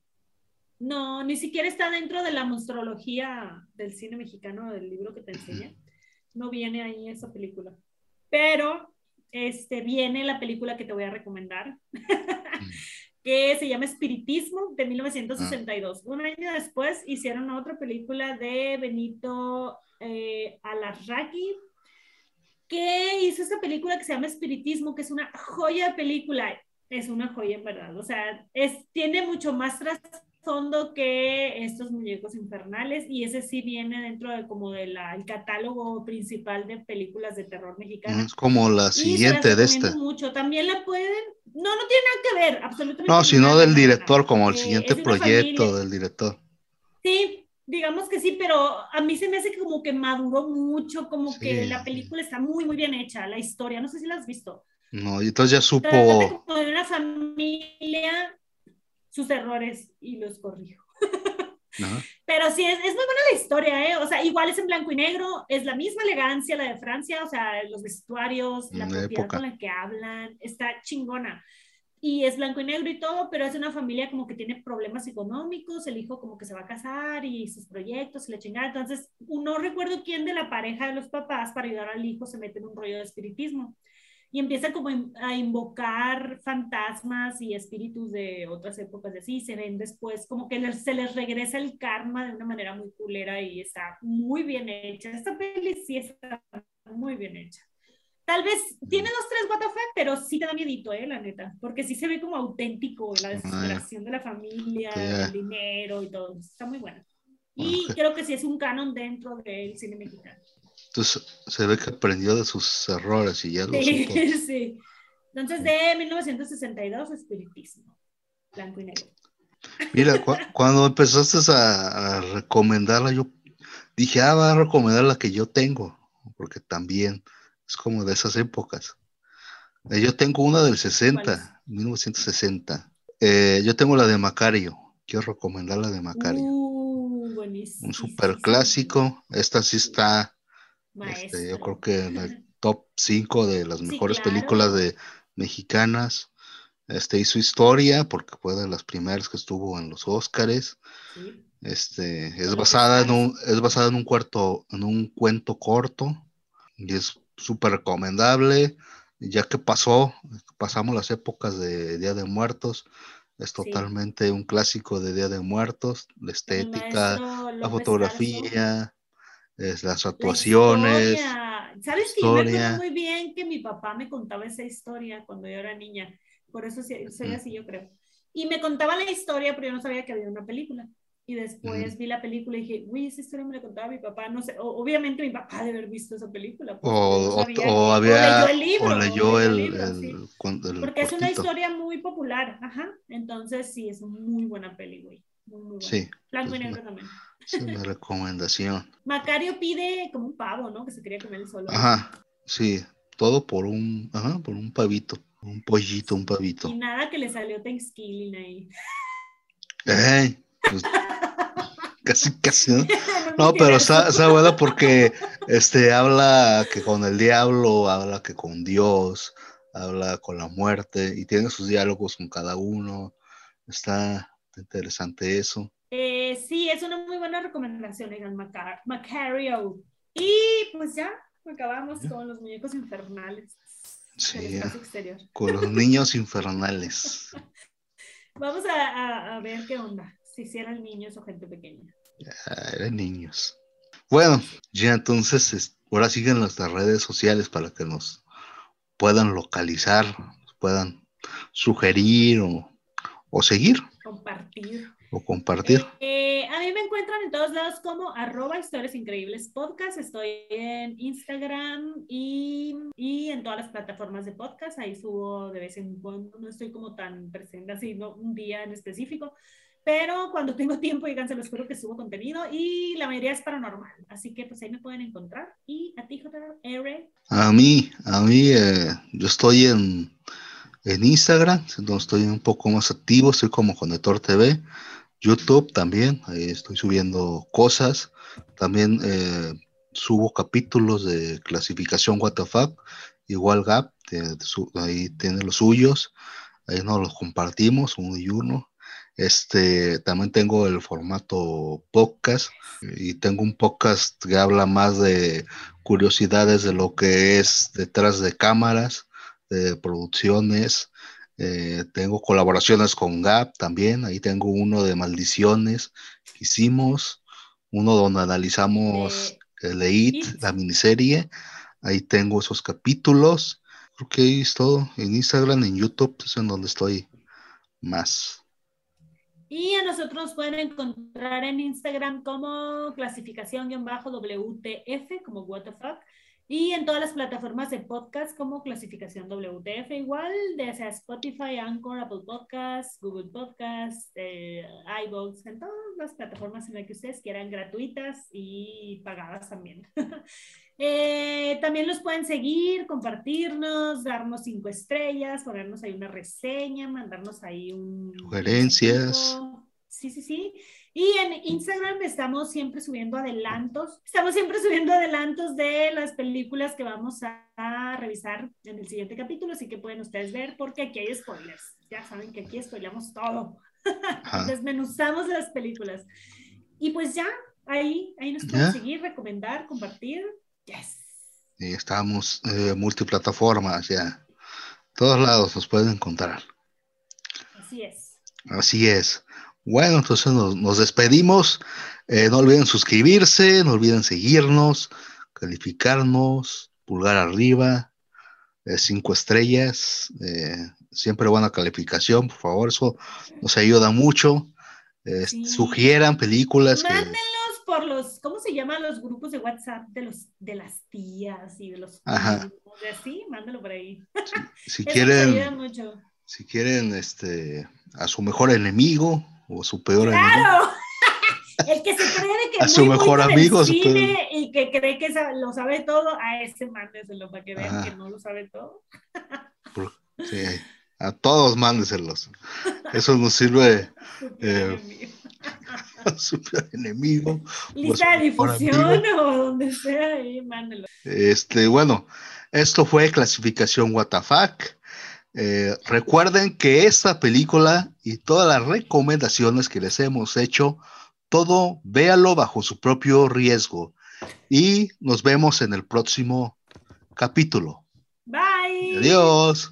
no, ni siquiera está dentro de la monstrología del cine mexicano, del libro que te enseñé. No viene ahí esa película. Pero este, viene la película que te voy a recomendar, que se llama Espiritismo, de 1962. Ah. Un año después hicieron otra película de Benito eh, Alarraqui, que hizo esta película que se llama Espiritismo, que es una joya de película. Es una joya en verdad. O sea, es, tiene mucho más trasfondo que estos muñecos infernales y ese sí viene dentro de como del catálogo principal de películas de terror mexicano. Es como la siguiente de esta. mucho. También la pueden, no, no tiene nada que ver, absolutamente. No, sino del director, como el eh, siguiente proyecto del director. Sí, digamos que sí, pero a mí se me hace como que maduró mucho, como que la película está muy, muy bien hecha, la historia, no sé si la has visto. No, y entonces ya supo... como de una familia, sus errores y los corrijo. Pero sí, es, es, muy buena la historia, ¿eh? O sea, igual es en blanco y negro, es la misma elegancia, la de Francia, o sea, los vestuarios, la propiedad con la que hablan, está chingona y es blanco y negro y todo, pero es una familia como que tiene problemas económicos, el hijo como que se va a casar y sus proyectos y la chingada. Entonces, no recuerdo quién de la pareja de los papás para ayudar al hijo se mete en un rollo de espiritismo y empieza como a invocar fantasmas y espíritus de otras épocas de así, se ven después como que se les regresa el karma de una manera muy culera y está muy bien hecha. Esta peli sí está muy bien hecha. Tal vez tiene dos, tres WTF, pero sí te da miedito, eh, la neta. Porque sí se ve como auténtico la desesperación de la familia, el dinero y todo. Está muy buena. Y creo que sí es un canon dentro del cine mexicano. Entonces se ve que aprendió de sus errores y ya lo Sí, supo. sí. Entonces, de 1962, espiritismo. Blanco y negro. Mira, cu- cuando empezaste a, a recomendarla, yo dije, ah, va a recomendar la que yo tengo, porque también es como de esas épocas. Eh, Yo tengo una del 60, 1960. Eh, yo tengo la de Macario. Quiero recomendar la de Macario. Uh, buenísimo. Un super clásico. Esta sí está, este, yo creo que en el top 5 de las Sí, mejores claro. películas de mexicanas. Este hizo historia porque fue de las primeras que estuvo en los Óscares. Sí. Este, es basada en un, es basada en un cuarto, en un cuento corto y es súper recomendable, ya que pasó, pasamos las épocas de Día de Muertos, es totalmente un clásico de Día de Muertos, la estética, la fotografía, es, las La actuaciones, historia. ¿Sabes que me acuerdo muy bien que mi papá me contaba esa historia cuando yo era niña? Por eso soy así, yo creo. Y me contaba la historia, pero yo no sabía que había una película. Y después vi la película y dije, uy, esa historia me la contaba mi papá. No sé, o- obviamente mi papá debe haber visto esa película. o, no o- sabía o que- había, o leyó el libro. o leyó el, libro, el sí. el Porque es una cortito. historia muy popular, ajá. Entonces sí, es muy buena peli, güey. Muy, muy buena. Sí, Blanco y negro también. es mi recomendación. Macario pide como un pavo, ¿no? Que se quería comer el solo. Ajá, sí, todo por un, ajá, por un pavito, un pollito, un pavito. Y nada que le salió Thanksgiving ahí. Ey, pues, casi, casi, ¿no? No, pero está, está buena porque este habla que con el diablo, habla que con Dios, habla con la muerte y tiene sus diálogos con cada uno. Está interesante eso. Eh, sí, es una muy buena recomendación, Egan Macar Macario. Y pues ya, acabamos con los muñecos infernales Sí, exterior. con los niños infernales. Vamos a, a- a ver qué onda, si hicieran niños o gente pequeña. Ah, eran niños. Bueno, ya entonces es- ahora siguen nuestras redes sociales para que nos puedan localizar, nos puedan sugerir o, o seguir Compartir. o compartir. Eh, a mí me encuentran en todos lados como arroba historias increíbles podcast. Estoy en Instagram y, y en todas las plataformas de podcast. Ahí subo de vez en cuando. No estoy como tan presente así, no un día en específico. Pero cuando tengo tiempo, digan, se los juro que subo contenido y la mayoría es paranormal. Así que pues ahí me pueden encontrar. Y a ti, JR. A mí, a mí, eh, yo estoy en, en Instagram, donde estoy un poco más activo, estoy como Conector TV, YouTube también, ahí estoy subiendo cosas, también eh, subo capítulos de clasificación WTF, igual Gap, su- ahí tiene los suyos, ahí nos los compartimos uno y uno. Este, también tengo el formato podcast y tengo un podcast que habla más de curiosidades de lo que es detrás de cámaras, de producciones. Eh, tengo colaboraciones con Gap también. Ahí tengo uno de maldiciones que hicimos, uno donde analizamos el It, It. la miniserie. Ahí tengo esos capítulos. Creo que ahí es todo. En Instagram, en YouTube, es en donde estoy más. Y a nosotros nos pueden encontrar en Instagram como clasificación-WTF, como what y en todas las plataformas de podcast como clasificación WTF, igual, de sea Spotify, Anchor, Apple Podcasts, Google Podcasts, eh, iVoox, en todas las plataformas en las que ustedes quieran, gratuitas y pagadas también. Eh, también los pueden seguir, compartirnos, darnos cinco estrellas, ponernos ahí una reseña, mandarnos ahí un... Sugerencias. Sí, sí, sí. Y en Instagram estamos siempre subiendo adelantos. Estamos siempre subiendo adelantos de las películas que vamos a, a revisar en el siguiente capítulo, así que pueden ustedes ver porque aquí hay spoilers. Ya saben que aquí spoilamos todo. Desmenuzamos las películas. Y pues ya, ahí, ahí nos pueden ¿Ya? seguir, recomendar, compartir. Yes. Y estamos eh, multiplataformas ya. Todos lados nos pueden encontrar. Así es. Así es. Bueno, entonces nos, nos despedimos. Eh, no olviden suscribirse, no olviden seguirnos, calificarnos, pulgar arriba, eh, cinco estrellas, eh, siempre buena calificación, por favor, eso nos ayuda mucho. Eh, Sí. Sugieran películas que... Mándenlos por los, ¿cómo se llaman los grupos de WhatsApp de los de las tías y de los Ajá. así? Mándalo por ahí. Si quieren, ayuda mucho. si quieren este, a su mejor enemigo o su peor. ¡Claro! El que se cree que A su muy mejor amigo, su y que cree que lo sabe todo, a ese mándeselo para que vean Ajá. que no lo sabe todo. sí, a todos mándeselos. Eso nos sirve Eh, enemigo. a su peor enemigo. Lista de difusión o donde sea, ahí mándelo. Este, bueno, esto fue clasificación WTF. Eh, recuerden que esta película y todas las recomendaciones que les hemos hecho, todo véalo bajo su propio riesgo. Y nos vemos en el próximo capítulo. Bye. Adiós.